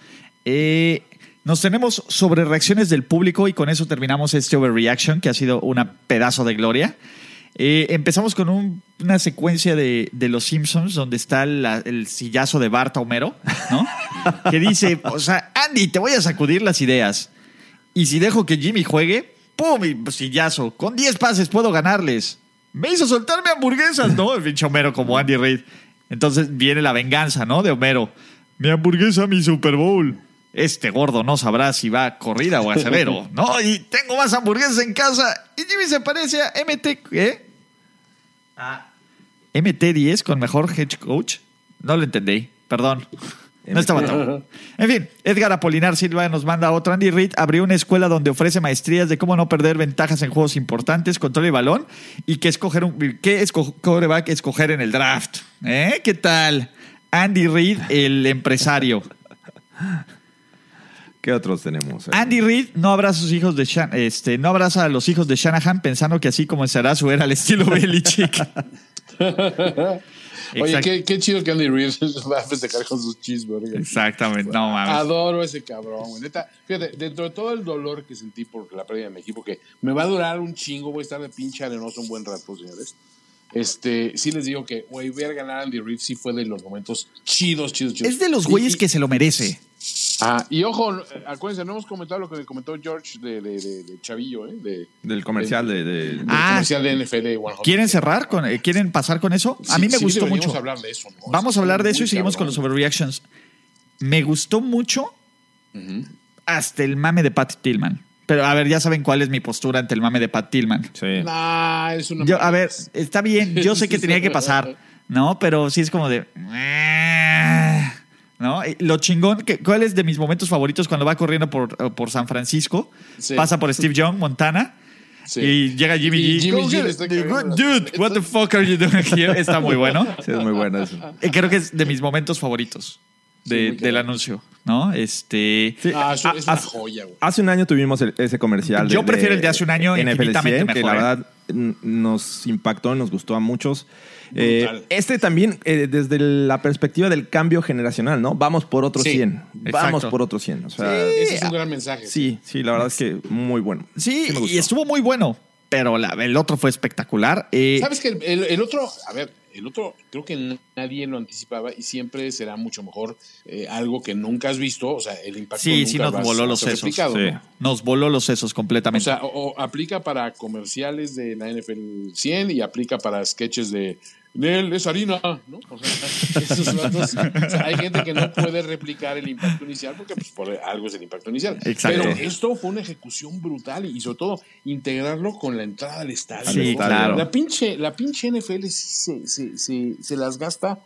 Eh, nos tenemos sobre reacciones del público y con eso terminamos este overreaction que ha sido una pedazo de gloria. Eh, empezamos con un- una secuencia de, de Los Simpsons donde está la- el sillazo de Bart a Homero, ¿no? que dice, o sea, Andy, te voy a sacudir las ideas. Y si dejo que Jimmy juegue, ¡pum! Y sillazo. Con 10 pases puedo ganarles. Me hizo soltarme hamburguesas, ¿no? El pinche Homero como Andy Reid. Entonces viene la venganza, ¿no? De Homero. Mi hamburguesa, mi Super Bowl. Este gordo no sabrá si va a corrida o a acero, ¿no? Y tengo más hamburguesas en casa. Y Jimmy se parece a MT, ¿eh? MT10 con mejor head coach. No lo entendí, perdón. No estaba tan. En fin, Edgar Apolinar Silva nos manda otro. Andy Reid abrió una escuela donde ofrece maestrías de cómo no perder ventajas en juegos importantes, control y balón, y qué escoger un, qué esco- quarterback escoger en el draft. ¿Eh? ¿Qué tal? Andy Reid, el empresario. ¿Qué otros tenemos? Andy Reid no abraza a sus hijos de Shan- este, no abraza a los hijos de Shanahan pensando que así comenzará su era al estilo Belichick. Oye, qué, qué chido que Andy Reid va a festejar con sus cheeseburgers. Exactamente, no mames. Adoro ese cabrón, güey. Neta, fíjate, dentro de todo el dolor que sentí por la pérdida de mi equipo, que me va a durar un chingo, voy a estar de pinche arenoso un buen rato, señores. Este, sí les digo que, güey, ver ganar a Andy Reid sí fue de los momentos chidos, chidos, chidos. Es de los güeyes y- que se lo merece. Ah, y ojo, acuérdense, no hemos comentado lo que comentó George de, de, de- de Chavillo, ¿eh? De, Del comercial de... de- del Ah. comercial de NFL 100. ¿Quieren cerrar? Con, eh, ¿Quieren pasar con eso? A Sí, mí me sí gustó mucho. hablar de eso, ¿no? Vamos a hablar de eso y seguimos con los cabrón. overreactions. Me gustó mucho hasta el mame de Pat Tillman. Pero a ver, ya saben cuál es mi postura ante el mame de Pat Tillman. Sí. Nah, es una Yo, a ver, está bien, yo sé que tenía que pasar, ¿no? Pero sí es como de... ¿No? Y Lo chingón, que, ¿cuál es de mis momentos favoritos cuando va corriendo por, por San Francisco? Sí. Pasa por Steve Young, Montana. Sí. Y llega Jimmy Y G. Jimmy G está Dude, what the fuck are you doing here? Está muy bueno. Sí, es muy bueno eso. Eh, Creo que es de mis momentos favoritos de- Sí, del anuncio, ¿no? Este... Ah, eso- a- es una hace- joya, güey. Hace un año tuvimos el- ese comercial. Yo prefiero el de hace un año NFL infinitamente 100, que mejor, la ¿eh? verdad nos impactó, nos gustó a muchos. Eh, este también, eh, desde la perspectiva del cambio generacional, ¿no? Vamos por otro Sí, 100. Vamos por otro 100. O sea, Ese es un gran mensaje. sí, sí, la verdad es que muy bueno. Sí, y estuvo muy bueno, pero la- el otro fue espectacular. Eh, ¿Sabes que el, el- el otro, a ver, el otro creo que nadie lo anticipaba y siempre será mucho mejor eh, algo que nunca has visto, o sea, el impacto Sí, nunca sí nos voló los sesos. Sí. Nos voló los sesos O completamente. sea, o, o aplica para comerciales de la NFL 100 y aplica para sketches de Nel, es harina, ¿no? O sea, esos vatos- o sea, hay gente que no puede replicar el impacto inicial porque pues, por algo es el impacto inicial. Exacto. Pero esto fue una ejecución brutal y sobre todo integrarlo con la entrada al estadio. Sí, ¿no? claro. La pinche, la pinche NFL se, se, se, se las gasta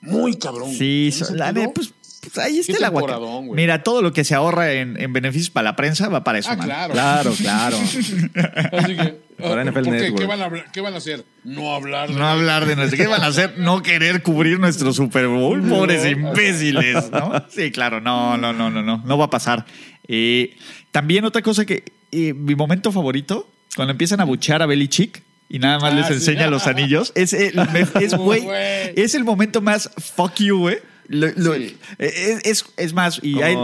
muy cabrón. sí, ¿En so- ese la pues, pues ahí está el agua. Mira, todo lo que se ahorra en, en beneficios para la prensa va para eso, Ah, man. claro. Claro, claro. Así que, Para ah, NFL ¿por qué? ¿Qué van, a, hablar- ¿Qué van a hacer? No hablar de No hablar de nuestro. ¿Qué van a hacer? No querer cubrir nuestro Super Bowl. Pobres imbéciles, ¿no? Sí, claro. No, no, no, no, no. No va a pasar. Eh, también otra cosa que. eh, mi momento favorito, cuando empiezan a buchar a Belichick y nada más Ah, les sí. enseña los anillos, es el, es, güey, Güey. es el momento más fuck you, güey. Lo- lo- Sí. es, es, es más, y hay.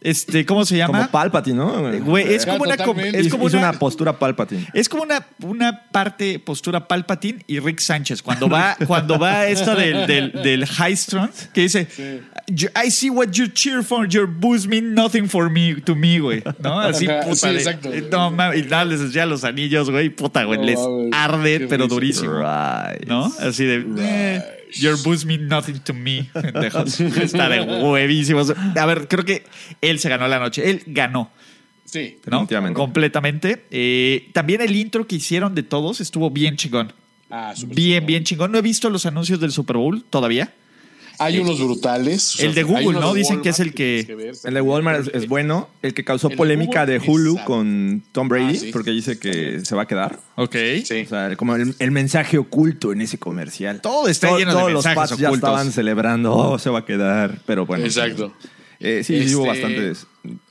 Este, ¿Cómo se llama? Como Palpatine, ¿no? Güey, es Ya, como una. Es como una, una postura Palpatine. es como una, una parte postura Palpatine y Rick Sánchez cuando va cuando va esto del, del, del high strung que dice "You- I see what you cheer for your booze mean nothing for me to me güey no así Ajá, puta sí, de- exacto. no mames y nada les enseña los anillos güey puta güey No les arde pero durísimo Right. ¿no? Así de eh, your booze mean nothing to me pendejos. está de huevísimos a ver creo que él se ganó la noche él ganó Sí. ¿no? Definitivamente. Completamente. Eh, también el intro que hicieron de todos estuvo bien chingón. Ah, Bien, chingón. bien chingón. No he visto los anuncios del Super Bowl todavía. Hay unos brutales. o El de Google, ¿no? de Dicen que es el que- ver, El de Walmart es, bueno. El que causó El de polémica de Google, Hulu exacto. con Tom Brady, Ah, sí. porque dice que se va a quedar. Ok. Sí. O sea, como el, el mensaje oculto en ese comercial. Todo está lleno de Todos los mensajes fans ya ocultos. estaban celebrando, oh, se va a quedar. Pero bueno. Exacto. Eh, sí, sí hubo Este- bastantes.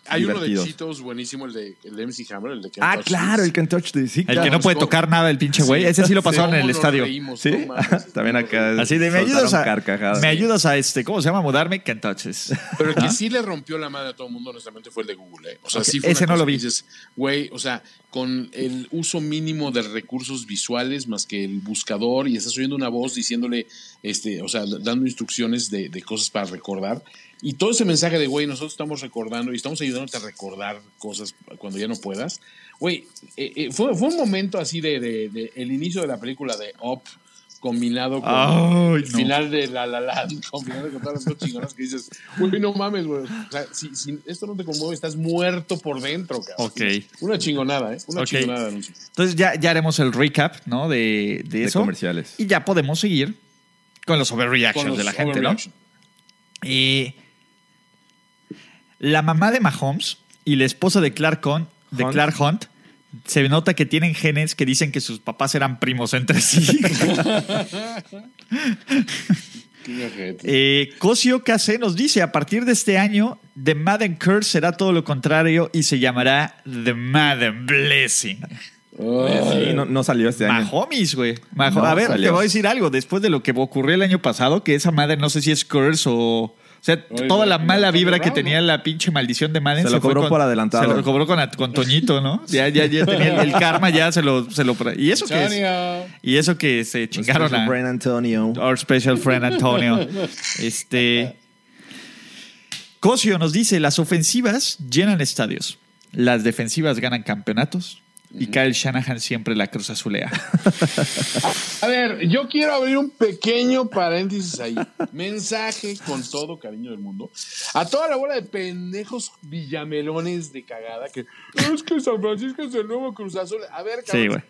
Hay uno de divertidos. Cheetos buenísimo, el de, el de MC Hammer, el de Can't Ah, Touch claro, This. el Can Touch the sí, El que no puede tocar nada el pinche güey. Ese sí lo pasaron en el ¿Cómo nos estadio. reímos, Sí, no también acá. Así de, me ayudas a, carcajadas. me ayudas a este, ¿cómo se llama? Mudarme, Can't touch this. Pero el que sí le rompió la madre a todo el mundo, honestamente, fue el de Google. ¿eh? O sea, Ok, sí fue ese una no lo vi. Dices, güey, o sea, con el uso mínimo de recursos visuales más que el buscador y estás oyendo una voz diciéndole, este, o sea, dando instrucciones de, de cosas para recordar. Y todo ese mensaje de, güey, nosotros estamos recordando y estamos ayudándote a recordar cosas cuando ya no puedas. Güey, eh, eh, fue, fue un momento así de, de- de el inicio de la película de Up combinado con Ay, el no. final de La La Land, combinado con todas las cosas chingonas que dices, güey, no mames, güey. O sea, si, si esto no te conmueve, estás muerto por dentro, cabrón. Ok. Una chingonada, ¿eh? Una Ok. chingonada de anuncio. Entonces ya, ya haremos el recap, ¿no? De, de De eso. comerciales. Y ya podemos seguir con los overreactions Con los de la gente, ¿no? Y la mamá de Mahomes y la esposa de Clark Hunt, de Hunt. Clark Hunt se nota que tienen genes que dicen que sus papás eran primos entre sí. Eh, Cosio KC nos dice, a partir de este año, The Madden Curse será todo lo contrario y se llamará The Madden Blessing. Sí, no, no salió este año. Mahomes, güey. No a ver, salió. te voy a decir algo. Después de lo que ocurrió el año pasado, que esa madre no sé si es curse o. O sea, Oye, toda la mala vibra que tenía la pinche maldición de Madden Se lo fue cobró con- por adelantado. Se lo cobró con, con Toñito, ¿no? Ya, ya, ya tenía el, el karma, ya se lo. Se lo y eso que es-. Y eso que se chingaron Special a. friend Antonio. Our special friend Antonio. Este. Cosio nos dice: las ofensivas llenan estadios, las defensivas ganan campeonatos y Kyle Shanahan siempre la cruz azulea. A ver, yo quiero abrir un pequeño paréntesis ahí. Mensaje con todo cariño del mundo a toda la bola de pendejos villamelones de cagada que es que San Francisco es el nuevo Cruz Azul. A ver, cabrón, Sí, güey.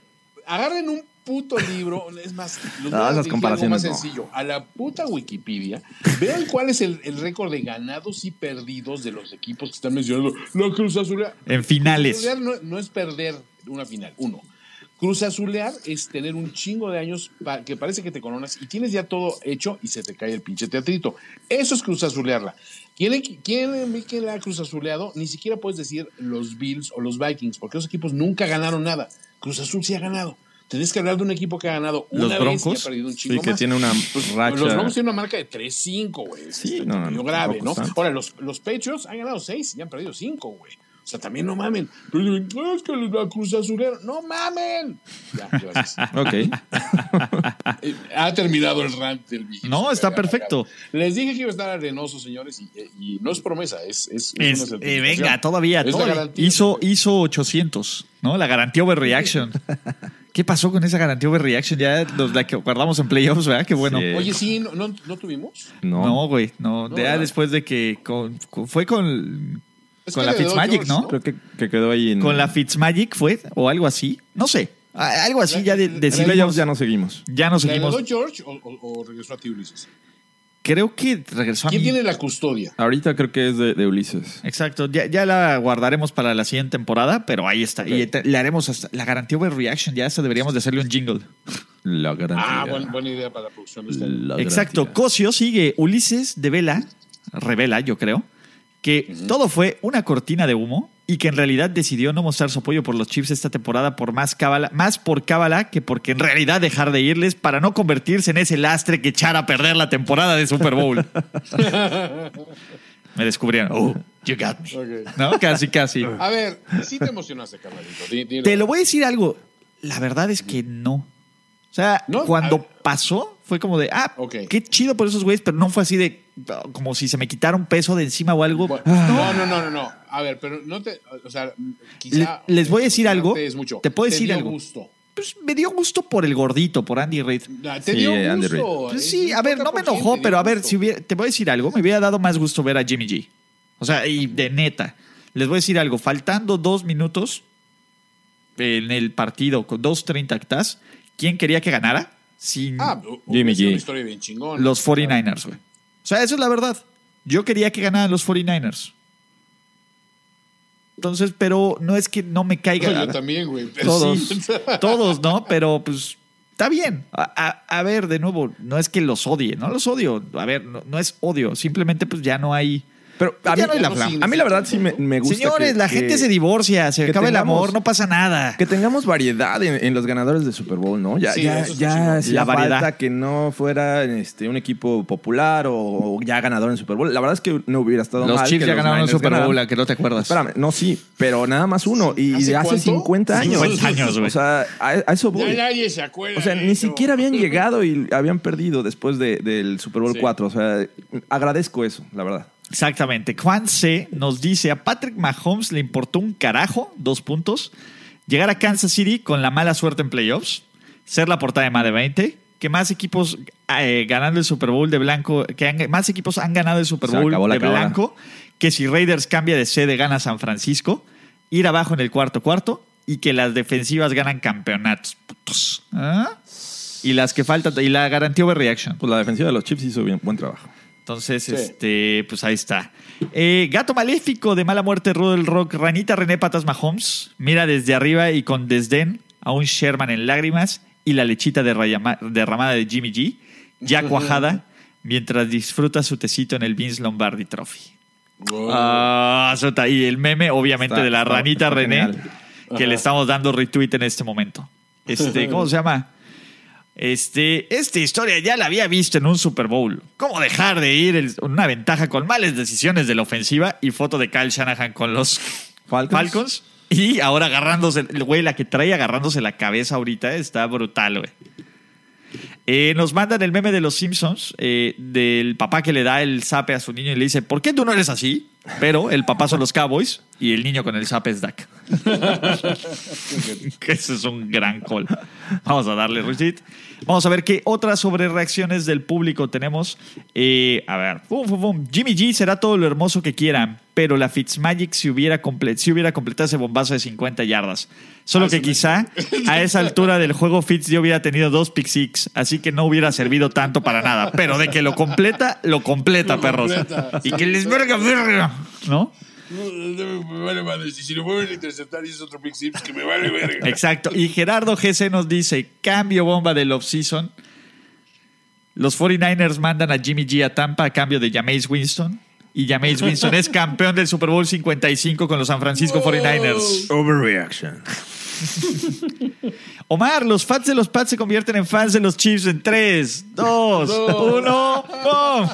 agarren un puto libro, es más, los No, esas comparaciones algo más no. sencillo, a la puta Wikipedia, vean cuál es el, el récord de ganados y perdidos de los equipos que están mencionando. La Cruz Azul. En finales. Cruz Azulear no, no es perder una final, uno. Cruz Azulear es tener un chingo de años pa- que parece que te coronas y tienes ya todo hecho y se te cae el pinche teatrito. Eso es Cruz Azulearla. ¿Quién, quién ve que la ha Cruz Azuleado? Ni siquiera puedes decir los Bills o los Vikings, porque esos equipos nunca ganaron nada. Cruz Azul sí ha ganado. Tenés que hablar de un equipo que ha ganado ¿Los una vez y ha perdido un Sí, chingo que más. tiene una racha. Los Broncos tienen una marca de 3-5, güey. Sí, Es no, no, grave, ¿no? Ahora, los, los Patriots han ganado 6 y han perdido 5, güey. O sea, también no mamen. Pero dicen, "No, es que la Cruz Azulera. ¡No mamen! Ya, gracias. Ok. Eh, ha terminado el rant del vigilante. No, está perfecto. Les dije que iba a estar arenoso, señores, y, eh, y no es promesa, es. es, es una Es- eh, venga, todavía, garantía. Hizo, hizo 800, ¿no? La garantía overreaction. ¿Qué pasó con esa garantía overreaction? Ya nos la que guardamos en playoffs, ¿verdad? Qué bueno. Sí. Oye, sí, ¿no, no, no tuvimos? No. No, güey, no. No, ya ¿verdad? después de que con- con- fue con, Es con la Fitzmagic, George, ¿no? Creo que, que quedó ahí en. Con la Fitzmagic fue o algo así. No sé. Algo así ya de, La- de la- ya no seguimos. Ya ¿La seguimos. heredó George o, o- o regresó a ti, Ulises? Creo que regresó a ¿Quién mí. tiene la custodia? Ahorita creo que es de, de Ulises. Exacto, ya, ya la guardaremos para la siguiente temporada, pero ahí está. Y le haremos hasta la garantía overreaction, ya hasta deberíamos de hacerle un jingle. La garantía. Ah, buen- buena idea para la producción de este. La Exacto, garantía. Cosio sigue. Ulises de Vela, revela, yo creo, que todo fue una cortina de humo y que en realidad decidió no mostrar su apoyo por los Chiefs esta temporada por más cábala, más por cábala que porque en realidad dejar de irles para no convertirse en ese lastre que echara a perder la temporada de Super Bowl. Me descubrieron. Oh, you got me. ¿No? Casi, casi. A ver, sí te emocionaste, dilo. Te lo voy a decir algo. La verdad es que no. O sea, ¿No? cuando pasó, fue como de, ah, Ok. qué chido por esos güeyes, pero no fue así de, como si se me quitara un peso de encima o algo. Bueno, Ah. no, no, no, no, no. A ver, pero no te. O sea, quizá. Le- les voy a decir algo. Es mucho. Te puedo decir dio algo. gusto. Pues me dio gusto por el gordito, por Andy Reid. Ah, Te Sí, dio Andy gusto. Pues Es sí, a ver, no me 50% enojó, pero a ver, si hubiera- te voy a decir algo, me hubiera dado más gusto ver a Jimmy G. O sea, y de neta, les voy a decir algo, faltando dos minutos en el partido con 2.30 actas, ¿quién quería que ganara? Sin Ah, Jimmy Jimmy G. Una historia bien chingona. los 49ers, güey. O sea, eso es la verdad. Yo quería que ganaran los 49ers. Entonces, pero no es que no me caiga. Yo también, güey. Todos, sí. todos, ¿no? Pero pues está bien. A, a- a ver, de nuevo, no es que los odie, no los odio. A ver, no, no es odio, simplemente pues ya no hay, Pero a mí, no la significa- a mí la verdad sí me, me gusta. Señores, que- la que- gente se divorcia, se acaba el amor, no pasa nada. Que tengamos variedad en, en los ganadores de Super Bowl, ¿no? Ya, Sí, ya, ya hacía La variedad. falta que no fuera este, un equipo popular o, o ya ganador en Super Bowl. La verdad es que no hubiera estado Los mal Chiefs que ya los ganaron Niners Super Bowl, ganaran. ¿a que no te acuerdas? Espérame, no, sí, pero nada más uno. Y ¿Hace de hace cuánto? 50 años. 50 años, güey. O sea, a, a eso Ya voy. nadie se acuerda. O sea, de ni eso. siquiera habían llegado y habían perdido después de- del Super Bowl Sí. 4. O sea, agradezco eso, la verdad. Exactamente. Juan C. nos dice, a Patrick Mahomes le importó un carajo, dos puntos, llegar a Kansas City con la mala suerte en playoffs, ser la portada de más de 20, que más equipos eh, ganando el Super Bowl de blanco, que han- más equipos han ganado el Super Bowl de cabana. blanco, que si Raiders cambia de sede gana San Francisco, ir abajo en el cuarto cuarto y que las defensivas ganan campeonatos. Putos. ¿Ah? Y las que faltan, y la garantía overreaction. Pues la defensiva de los Chiefs hizo bien, buen trabajo. Entonces, este, pues ahí está. Eh, Gato Maléfico de Mala Muerte, Rudel Rock, Ranita René Patas Mahomes, mira desde arriba y con desdén a un Sherman en lágrimas y la lechita derrama- derramada de Jimmy G, ya cuajada, mientras disfruta su tecito en el Vince Lombardi Trophy. Wow. Ah, y el meme, obviamente, Está- de la ranita René, genial. que le estamos dando retweet en este momento. Este, ¿cómo se llama? Este, esta historia ya la había visto en un Super Bowl. ¿Cómo dejar de ir el- una ventaja con malas decisiones de la ofensiva? Y foto de Kyle Shanahan con los Falcons. Falcons. Y ahora agarrándose, el güey, la que trae agarrándose la cabeza ahorita está brutal, güey. Eh, nos mandan el meme de los Simpsons, eh, del papá que le da el zape a su niño y le dice, ¿por qué tú no eres así? Pero el papá son los Cowboys y el niño con el zape es Dak. que eso es un gran call. Vamos a darle receipt. Vamos a ver qué otras sobre reacciones del público tenemos. Eh, a ver, Fum, fum, fum. Jimmy G será todo lo hermoso que quieran, pero la Fitzmagic si hubiera, comple- si hubiera completado ese bombazo de 50 yardas. Solo que quizá a esa altura del juego Fitz ya hubiera tenido dos pick six, así que no hubiera servido tanto para nada. Pero de que lo completa, lo completa, Lo perros. completa. Y que les verga, verga, ¿no? Me vale madre. Si lo vuelven a interceptar y es otro pick six, que me vale verga. Exacto. Y Gerardo GC nos dice: cambio bomba del off-season. Los 49ers mandan a Jimmy G a Tampa a cambio de Jameis Winston. Y Jameis Winston es campeón del Super Bowl 55 con los San Francisco 49ers. Overreaction. Omar, los fans de los Pats se convierten en fans de los Chiefs en 3, 2, 1, ¡pum!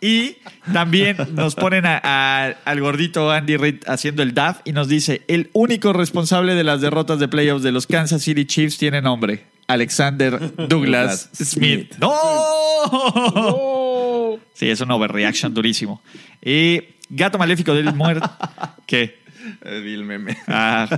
Y también nos ponen a- a- al gordito Andy Reid haciendo el DAF y nos dice, el único responsable de las derrotas de playoffs de los Kansas City Chiefs tiene nombre, Alexander Douglas Douglas Smith. Smith. ¡No! Sí, es un overreaction durísimo. Y Gato Maléfico del Muerto. ¿Qué? Vi el meme. Ah,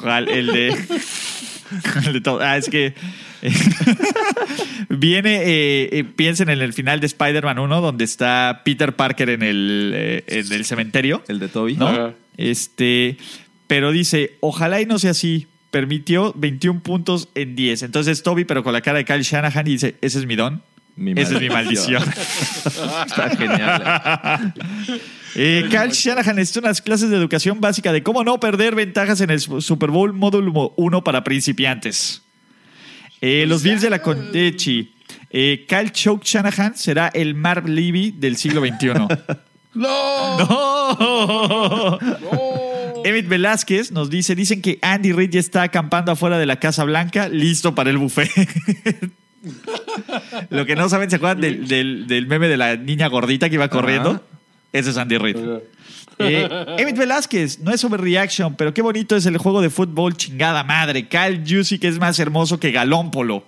¿cuál? El de. el de todo. Ah, es que. viene. eh, eh, piensen en el final de Spider-Man 1, donde está Peter Parker en el, eh, en el cementerio. El de Toby. ¿No? Este. Pero dice: Ojalá y no sea así. Permitió 21 puntos en 10. Entonces Toby, pero con la cara de Kyle Shanahan, y dice: Ese es mi don. Mi Esa es mi maldición. Está genial. Eh, Kyle Shanahan necesita unas clases de educación básica de cómo no perder ventajas en el Super Bowl módulo 1 para principiantes. Eh, los Bills de la Condechi. Eh, Kyle Choke Shanahan será el Marv Levy del siglo XXI. ¡No! ¡No! Emmett Velázquez nos dice, dicen que Andy Reid ya está acampando afuera de la Casa Blanca, listo para el buffet. Lo que no saben, ¿se acuerdan del, del- del meme de la niña gordita que iba corriendo? Ese es Andy Reid. Eh, Emmett Velázquez, no es overreaction, pero qué bonito es el juego de fútbol, chingada madre. Kyle Juicy, que es más hermoso que Galómpolo.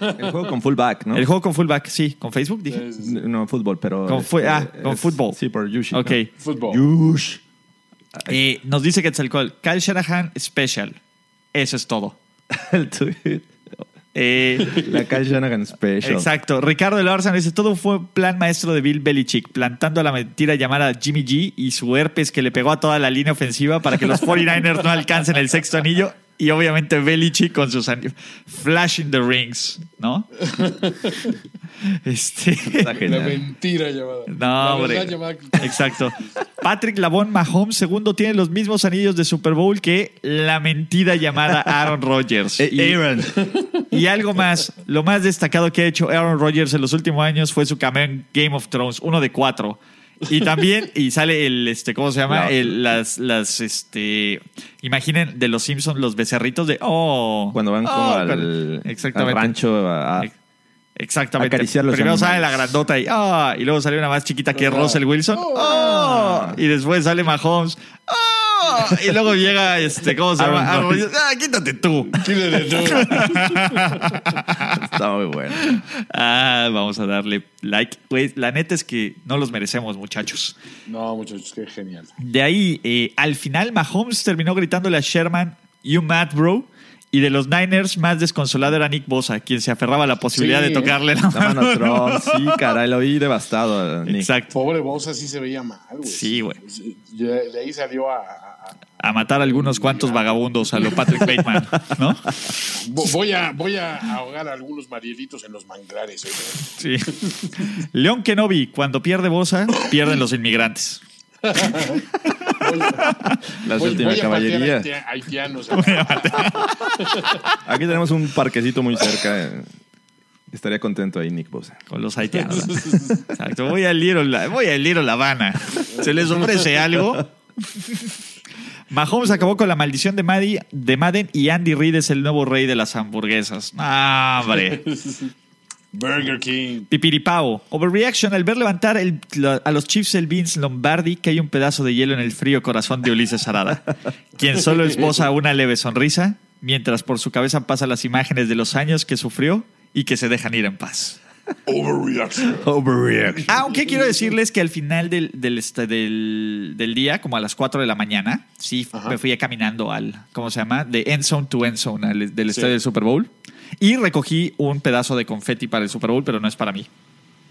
El juego con fullback, ¿no? El juego con fullback, sí, con Facebook dije. No, fútbol, pero. Con fu- ah, con es- fútbol. Sí, por Yushi. Ok. Fútbol. Yush. Eh, nos dice Quetzalcoatl, Kyle Shanahan Special. Eso es todo. El tweet. Eh, La Shanahan Special. exacto. Ricardo Larson dice: Todo fue plan maestro de Bill Belichick, plantando la mentira llamada Jimmy G y su herpes que le pegó a toda la línea ofensiva para que los 49ers no alcancen el sexto anillo. Y obviamente Belichick con sus anillos. Flashing the rings, ¿no? este. La mentira llamada. No, la hombre. verdad llamada. Exacto. Patrick Lavon Mahomes, segundo, tiene los mismos anillos de Super Bowl que la mentira llamada Aaron Rodgers. Eh, Y- Aaron. Y algo más, lo más destacado que ha hecho Aaron Rodgers en los últimos años fue su cameo en Game of Thrones, uno de cuatro. Y también, y sale el, este, ¿cómo se llama? La- El- las, las, este, imaginen de los Simpsons los becerritos de, oh. Cuando van como oh, al, cuando- al exactamente. rancho a, a- Ex- Exactamente. Acariciar los Primero sale animales. la grandota y, ah, y luego sale una más chiquita que es Russell Wilson. Oh, y después sale Mahomes. Oh, y luego llega, este, ¿cómo se llama? Ah, quítate tú. De tú. Está muy bueno. Ah, vamos a darle like. Güey, la neta es que no los merecemos, muchachos. No, muchachos, qué genial. De ahí, eh, al final, Mahomes terminó gritándole a Sherman, You mad, bro. Y de los Niners, más desconsolado era Nick Bosa, quien se aferraba a la posibilidad Sí, de tocarle la La mano. Trump, sí, caray, lo oí devastado. Nick. Exacto. Pobre Bosa sí se veía mal, güey. Sí, güey. De, de ahí salió a. a- matar a algunos cuantos vagabundos a lo Patrick Bateman, ¿no? Vo- Voy a, voy a ahogar a algunos marielitos en los manglares. ¿eh? Sí. León Kenobi, cuando pierde Bosa, pierden los inmigrantes. La última patear caballería. haitianos. Aquí tenemos un parquecito muy cerca. Estaría contento ahí, Nick Bosa. Con los haitianos. ¿no? Exacto. Voy al Little, La- voy al Little La Habana. ¿Se les ofrece algo? Mahomes acabó con la maldición de, Maddy- de Madden y Andy Reid es el nuevo rey de las hamburguesas. ¡Ah, hombre! Burger King. Pipiripao. Overreaction al ver levantar el- la- a los Chiefs el Vince Lombardi que hay un pedazo de hielo en el frío corazón de Ulises Arada, quien solo esboza una leve sonrisa, mientras por su cabeza pasan las imágenes de los años que sufrió y que se dejan ir en paz. Overreaction. Overreaction. Aunque quiero decirles que al final del, del, este, del, del día, como a las 4 de la mañana, sí me fui caminando al, ¿cómo se llama? De end zone to end zone, al- del estadio del Super Bowl. Y recogí un pedazo de confeti para el Super Bowl, pero no es para mí.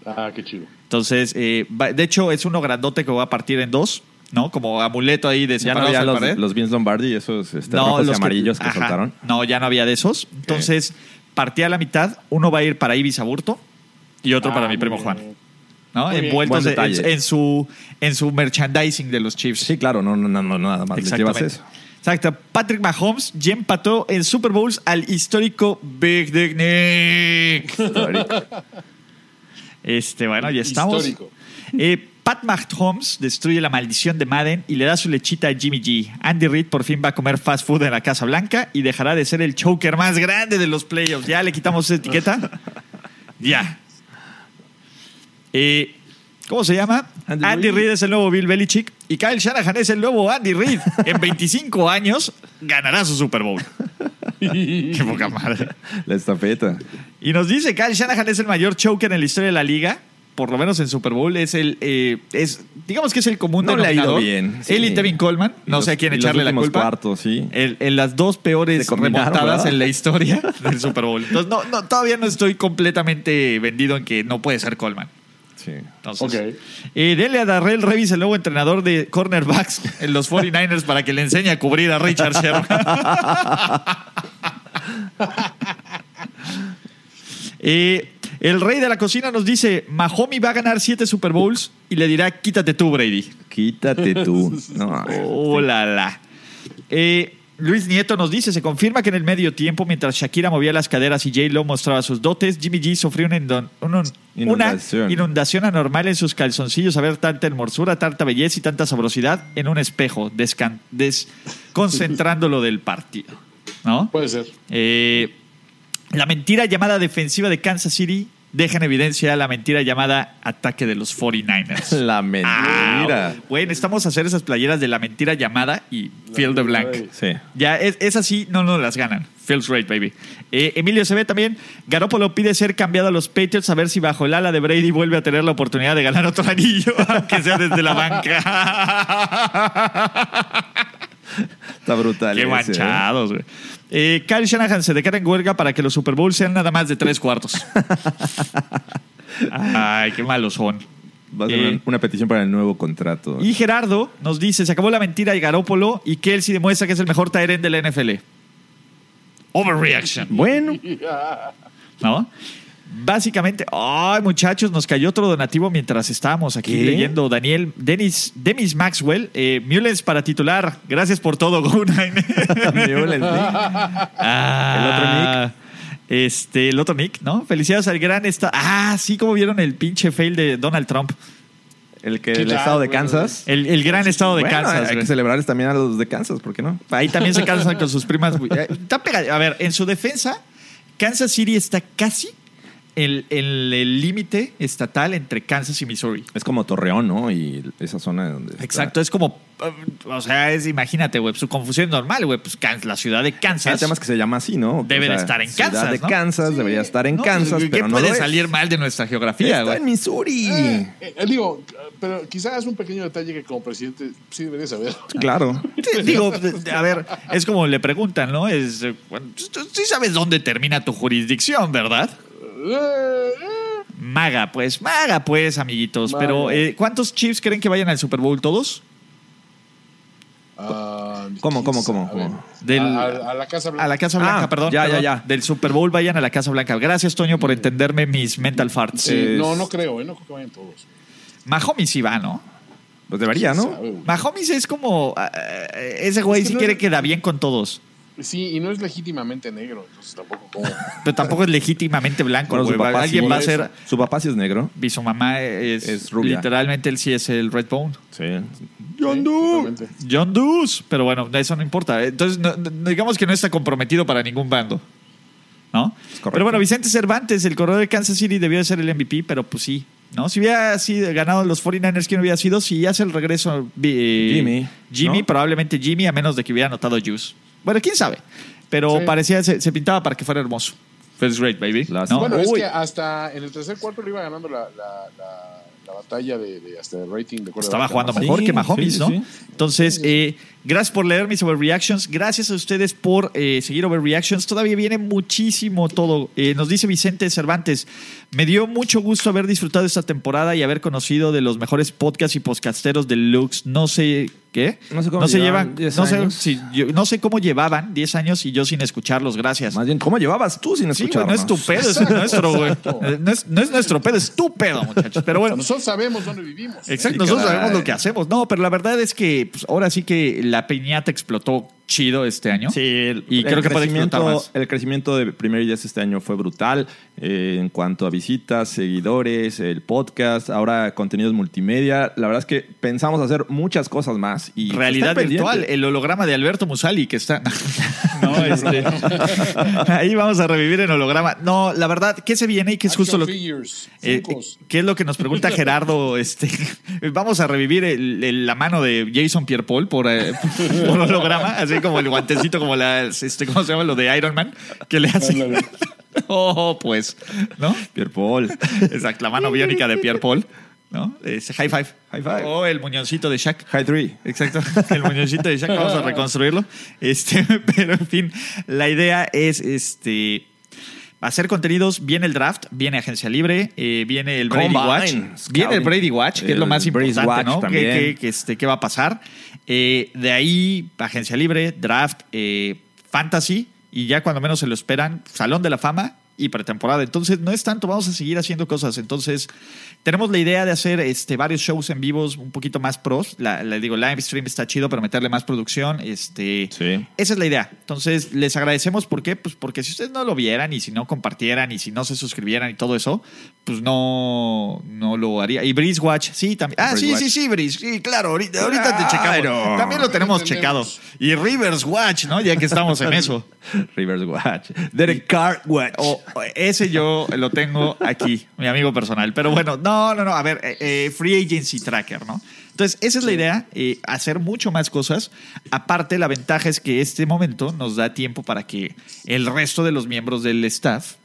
Ah, qué chido. Entonces, eh, va- de hecho, es uno grandote que voy a partir en dos, ¿no? Como amuleto ahí de Ya no había los, pared. los Vince Lombardi, esos este, rojos y los amarillos que, ajá, soltaron. No, ya no había de esos. Entonces, partí a la mitad. Uno va a ir para Ibis Aburto y otro Ah, para mi primo bien. Juan. ¿no? Envueltos en, en su, en su merchandising de los Chiefs. Sí, claro, no, no, no, no, nada más les llevas eso. Exacto. Patrick Mahomes ya empató en Super Bowls al histórico Big Dick Nick. Este, bueno, ya estamos. Histórico. Eh, Pat Mahomes destruye la maldición de Madden y le da su lechita a Jimmy G. Andy Reid por fin va a comer fast food en la Casa Blanca y dejará de ser el choker más grande de los playoffs. ¿Ya le quitamos esa etiqueta? ya. Eh, ¿Cómo se llama? Andy Andy, Reid. Es el nuevo Bill Belichick y Kyle Shanahan es el nuevo Andy Reid. En 25 años ganará su Super Bowl. Qué poca madre. La estafeta. Y nos dice Kyle Shanahan es el mayor choker en la historia de la liga. Por lo menos en Super Bowl es el eh, es digamos que es el común No le ha ido denominador. bien, sí. Él y Tevin Coleman, Y no los- sé a quién echarle la culpa. cuartos, sí. En, en las dos peores remontadas ¿verdad? en la historia del Super Bowl. Entonces, no, no, todavía no estoy completamente vendido en que no puede ser Coleman. Sí. Entonces, Ok. eh, dele a Darrell Revis, el nuevo entrenador de cornerbacks en los 49ers para que le enseñe a cubrir a Richard Sherman. Eh, el rey de la cocina nos dice, Mahomi va a ganar siete Super Bowls y le dirá, quítate tú, Brady. Quítate tú. No, Oh, la, la. Eh, Luis Nieto nos dice, se confirma que en el medio tiempo, mientras Shakira movía las caderas y J-Lo mostraba sus dotes, Jimmy G sufrió una, Inundación. una inundación anormal en sus calzoncillos a ver tanta hermosura, tanta belleza y tanta sabrosidad en un espejo, descan- desconcentrándolo del partido. ¿No? Puede ser. Eh, la mentira llamada defensiva de Kansas City deja en evidencia la mentira llamada ataque de los 49ers. La mentira. Ah, Güey, necesitamos hacer esas playeras de la mentira llamada y Field de Blank. Sí. Ya, es, esas sí, no nos las ganan. Feels right, baby. Eh, Emilio se ve también. Garoppolo pide ser cambiado a los Patriots a ver si bajo el ala de Brady vuelve a tener la oportunidad de ganar otro anillo, aunque sea desde la banca. Está brutal. Qué ese, ¿eh? manchados, güey. Eh, Kyle Shanahan se declara en huelga para que los Super Bowls sean nada más de tres cuartos. Ay, qué malos son. Va a ser Eh, una, una petición para el nuevo contrato. Y Gerardo nos dice, se acabó la mentira de Garópolo y Kelsey demuestra que es el mejor Tyrant de la NFL. Overreaction. Bueno, ¿No? Básicamente, ay muchachos, nos cayó otro donativo mientras estábamos aquí ¿Qué? leyendo. Daniel, Dennis, Demis Maxwell, eh, Mullens para titular. Gracias por todo, Go Nine. Mullens, ¿sí? Ah, Este, el otro Nick, ¿no? Felicidades al gran esta. Ah, sí, como vieron el pinche fail de Donald Trump. El que el claro, estado de Kansas. El, el gran estado de Bueno, Kansas. hay güey. que celebrarles también a los de Kansas, ¿por qué no? Ahí también se casan con sus primas. Eh, Está pegado. A ver, en su defensa, Kansas City está casi el el límite estatal entre Kansas y Missouri. Es como Torreón, ¿no? Y esa zona donde está- Exacto, es como, eh, o sea, es, imagínate, güey, su confusión es normal, güey, pues la ciudad de El Kansas tema es que se llama así, ¿no? Debe de estar en Ciudad Kansas, de ¿no? Kansas, debería estar en ¿no? Kansas, ¿Qué pero no puede lo es. salir mal de nuestra geografía, Está güey? en Missouri. Eh, eh, digo, pero quizás un pequeño detalle que como presidente sí debería saber. Claro. Sí, Digo, a ver, es como le preguntan, ¿no? Es, eh, bueno, tú sí sabes dónde termina tu jurisdicción, ¿verdad? Eh, eh, Maga, pues, maga, pues, amiguitos. Maga. Pero, eh, ¿cuántos Chiefs creen que vayan al Super Bowl todos? ah, ¿Cómo, cómo, cómo, cómo? Del- a, a- a la Casa Blanca. A la Casa Blanca, Ah, perdón. ya, ya, perdón. ya. Del Super Bowl vayan a la Casa Blanca. Gracias, Toño, por entenderme mis mental farts. Sí, no, no creo, ¿eh? No creo que vayan todos. Mahomes sí va, ¿no? Pues debería, ¿no? Sabe. Mahomes es como. ah, ah, ese güey Es que sí no quiere es- que da bien con todos. Sí, y no es legítimamente negro, entonces tampoco como... Pero tampoco es legítimamente blanco, Bueno, su güey. papá Alguien sí va a es- ser. Su papá sí es negro. Y su mamá es. Es rubia. Literalmente él sí es el Red Bone. Sí. John Doe. John Doos. Pero bueno, eso no importa. Entonces, no- no- digamos que no está comprometido para ningún bando. ¿No? correcto. Pero bueno, Vicente Cervantes, el corredor de Kansas City, debió de ser el MVP, pero pues sí. ¿No? Si hubiera sido ganado los 49ers, ¿quién hubiera sido? Si hace el regreso eh, Jimmy, Jimmy, ¿no? probablemente Jimmy, a menos de que hubiera anotado Juice. Bueno, quién sabe. Pero Sí. parecía, se, se pintaba para que fuera hermoso. First great, baby. Las- ¿no? Bueno, es Uy. que hasta en el tercer cuarto le iba ganando la, la, la, la batalla de, de hasta el rating. De Estaba jugando Sí, mejor que Mahomes, sí, ¿no? sí. Entonces, eh, gracias por leer mis overreactions. Gracias a ustedes por eh, seguir overreactions. Todavía viene muchísimo todo. Eh, nos dice Vicente Cervantes. Me dio mucho gusto haber disfrutado esta temporada y haber conocido de los mejores podcasts y podcasteros de Lux. No sé qué. No sé cómo se llevaban llevan. 10 No sé, años. si- yo- no sé cómo llevaban 10 años y yo sin escucharlos. Gracias. Más bien, ¿cómo llevabas tú sin Sí, escucharnos? no es tu pedo, es nuestro, güey. Eh, No es, no es nuestro pedo, es tu pedo, muchachos. Pero bueno, Nosotros sabemos dónde vivimos. Exacto, Sí, nosotros caray. sabemos lo que hacemos. No, pero la verdad es que pues, ahora sí que la piñata explotó chido este año. Sí, el, y creo el que puede explotar crecimiento, más. el crecimiento de Primer Días este año fue brutal eh, en cuanto a visitas, seguidores, el podcast, ahora contenidos multimedia. La verdad es que pensamos hacer muchas cosas más. y Realidad virtual, el holograma de Alberto Musali que está. no, este. Ahí vamos a revivir en holograma. No, la verdad, ¿qué se viene y qué es justo lo que. figures, Eh, Funkos. ¿Qué es lo que nos pregunta Gerardo? Este, vamos a revivir el- el- la mano de Jason Pierre Paul por, eh, por holograma, así como el guantecito, como la, este, ¿cómo se llama? Lo de Iron Man, que le hace. Ándale. Oh, pues, ¿no? Pierre Paul. Exacto, la mano biónica de Pierre Paul, ¿no? Ese high five. High five. O el muñoncito de Shaq. High Three. Exacto, el muñoncito de Shaq, vamos a reconstruirlo. Este, pero en fin, la idea es este hacer contenidos, viene el draft, viene agencia libre, eh, viene el Brady Combine, Watch, scouting. viene el Brady Watch, que es lo más importante, Watch ¿no? ¿Qué, también. qué- qué, este, qué va a pasar? Eh, de ahí, agencia libre, draft, eh, fantasy, y ya cuando menos se lo esperan, Salón de la Fama y pretemporada. Entonces, no es tanto, vamos a seguir haciendo cosas. Entonces, tenemos la idea de hacer este, varios shows en vivos un poquito más pros. La, digo, live stream está chido, pero meterle más producción. Este, Sí. Esa es la idea. Entonces, les agradecemos. ¿Por qué? Pues porque si ustedes no lo vieran y si no compartieran y si no se suscribieran y todo eso, pues no, no lo haría. Y Breeze Watch, sí, también. Ah, Breeze sí, Watch. sí, sí, Breeze. Sí, claro, ahorita, ahorita te checamos. También lo tenemos checado. Y Rivers Watch, ¿no? Ya que estamos en eso. Rivers Watch. Derek Carr Watch. O ese yo lo tengo aquí, mi amigo personal. Pero bueno, no, no, no. A ver, eh, eh, Free Agency Tracker, ¿no? Entonces, esa es la idea, eh, hacer mucho más cosas. Aparte, la ventaja es que este momento nos da tiempo para que el resto de los miembros del staff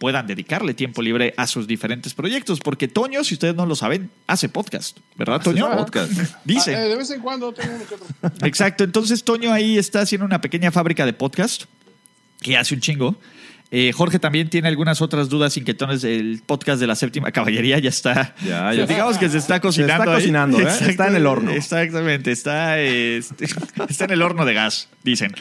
puedan dedicarle tiempo libre a sus diferentes proyectos. Porque Toño, si ustedes no lo saben, hace podcast, ¿verdad, Toño? podcast. Dice. Ah, eh, de vez en cuando tengo uno que otro. Exacto, entonces Toño ahí está haciendo una pequeña fábrica de podcast que hace un chingo. Eh, Jorge también tiene algunas otras dudas inquietones del podcast de la séptima caballería. Ya está. Ya, ya. Digamos que se está cocinando. está ahí. cocinando, ¿eh? Exacto, Está en el horno. Exactamente. Está, este, está en el horno de gas, dicen.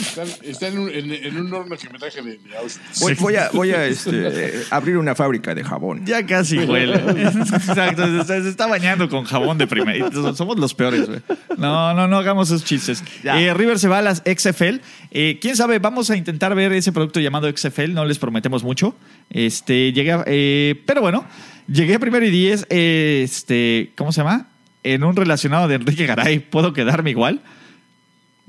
Están, están en, un, en, en un horno que me traje de, de Auschwitz. Voy, voy a, voy a este, eh, abrir una fábrica de jabón. Ya casi huele. Exacto. Se está, se está bañando con jabón de primera. Somos los peores, güey. No, no, no hagamos esos chistes. Eh, River se va a las XFL. Eh, Quién sabe, vamos a intentar ver ese producto llamado XFL XFL, no les prometemos mucho. Este, llegué a- eh, pero bueno, llegué a primero y diez, eh, este, ¿cómo se llama? En un relacionado de Enrique Garay, ¿puedo quedarme igual?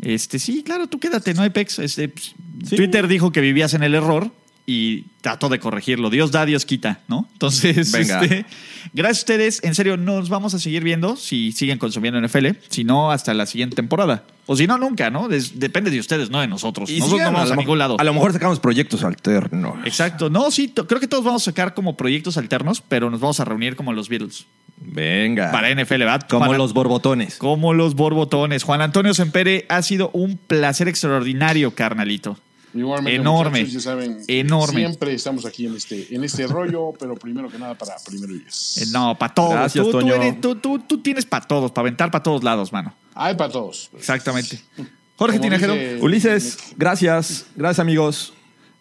Este, sí, claro, tú quédate, no hay pex. Este, pues, Twitter dijo que vivías en el error y trató de corregirlo. Dios da, Dios quita, ¿no? Entonces, Venga. este, gracias a ustedes. En serio, nos vamos a seguir viendo si siguen consumiendo NFL. Si no, hasta la siguiente temporada. O si no, nunca, ¿no? Des- depende de ustedes, no de nosotros. Y nosotros no vamos a, ningún lado. A lo mejor sacamos proyectos alternos. Exacto. No, sí, creo que todos vamos a sacar como proyectos alternos, pero nos vamos a reunir como los Beatles. Venga. Para NFL, ¿verdad? Como Juan- los borbotones. Como los borbotones. Juan Antonio Sempere, ha sido un placer extraordinario, carnalito. Igualmente, Enorme. muchachos, ya saben, Enorme. Siempre estamos aquí en este, en este rollo, pero primero que nada para primero y diez. Eh, No, para todos. Gracias, tú, tú eres- tú- tú- tú tienes para todos, para aventar para todos lados, mano. Hay para todos. Exactamente. Jorge Como Tinajero, dice- Ulises, gracias. Gracias, amigos.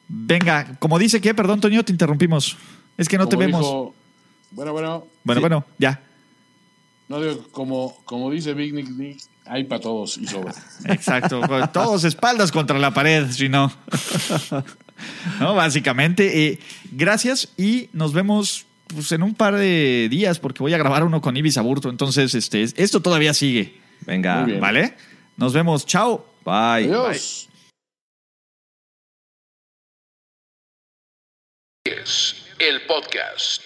venga, como dice que, perdón, Toño, te interrumpimos. Es que no te vemos. dijo- bueno, bueno. bueno, sí. bueno, ya. No digo, como, como dice Big Nick Nick, hay para todos y sobra. Exacto. Todos espaldas contra la pared, si no. no, básicamente. eh, gracias y nos vemos pues, en un par de días porque voy a grabar uno con Ibis Aburto. Entonces, este, esto todavía sigue. Venga. ¿Vale? Nos vemos. Chao. Bye. Adiós. El podcast.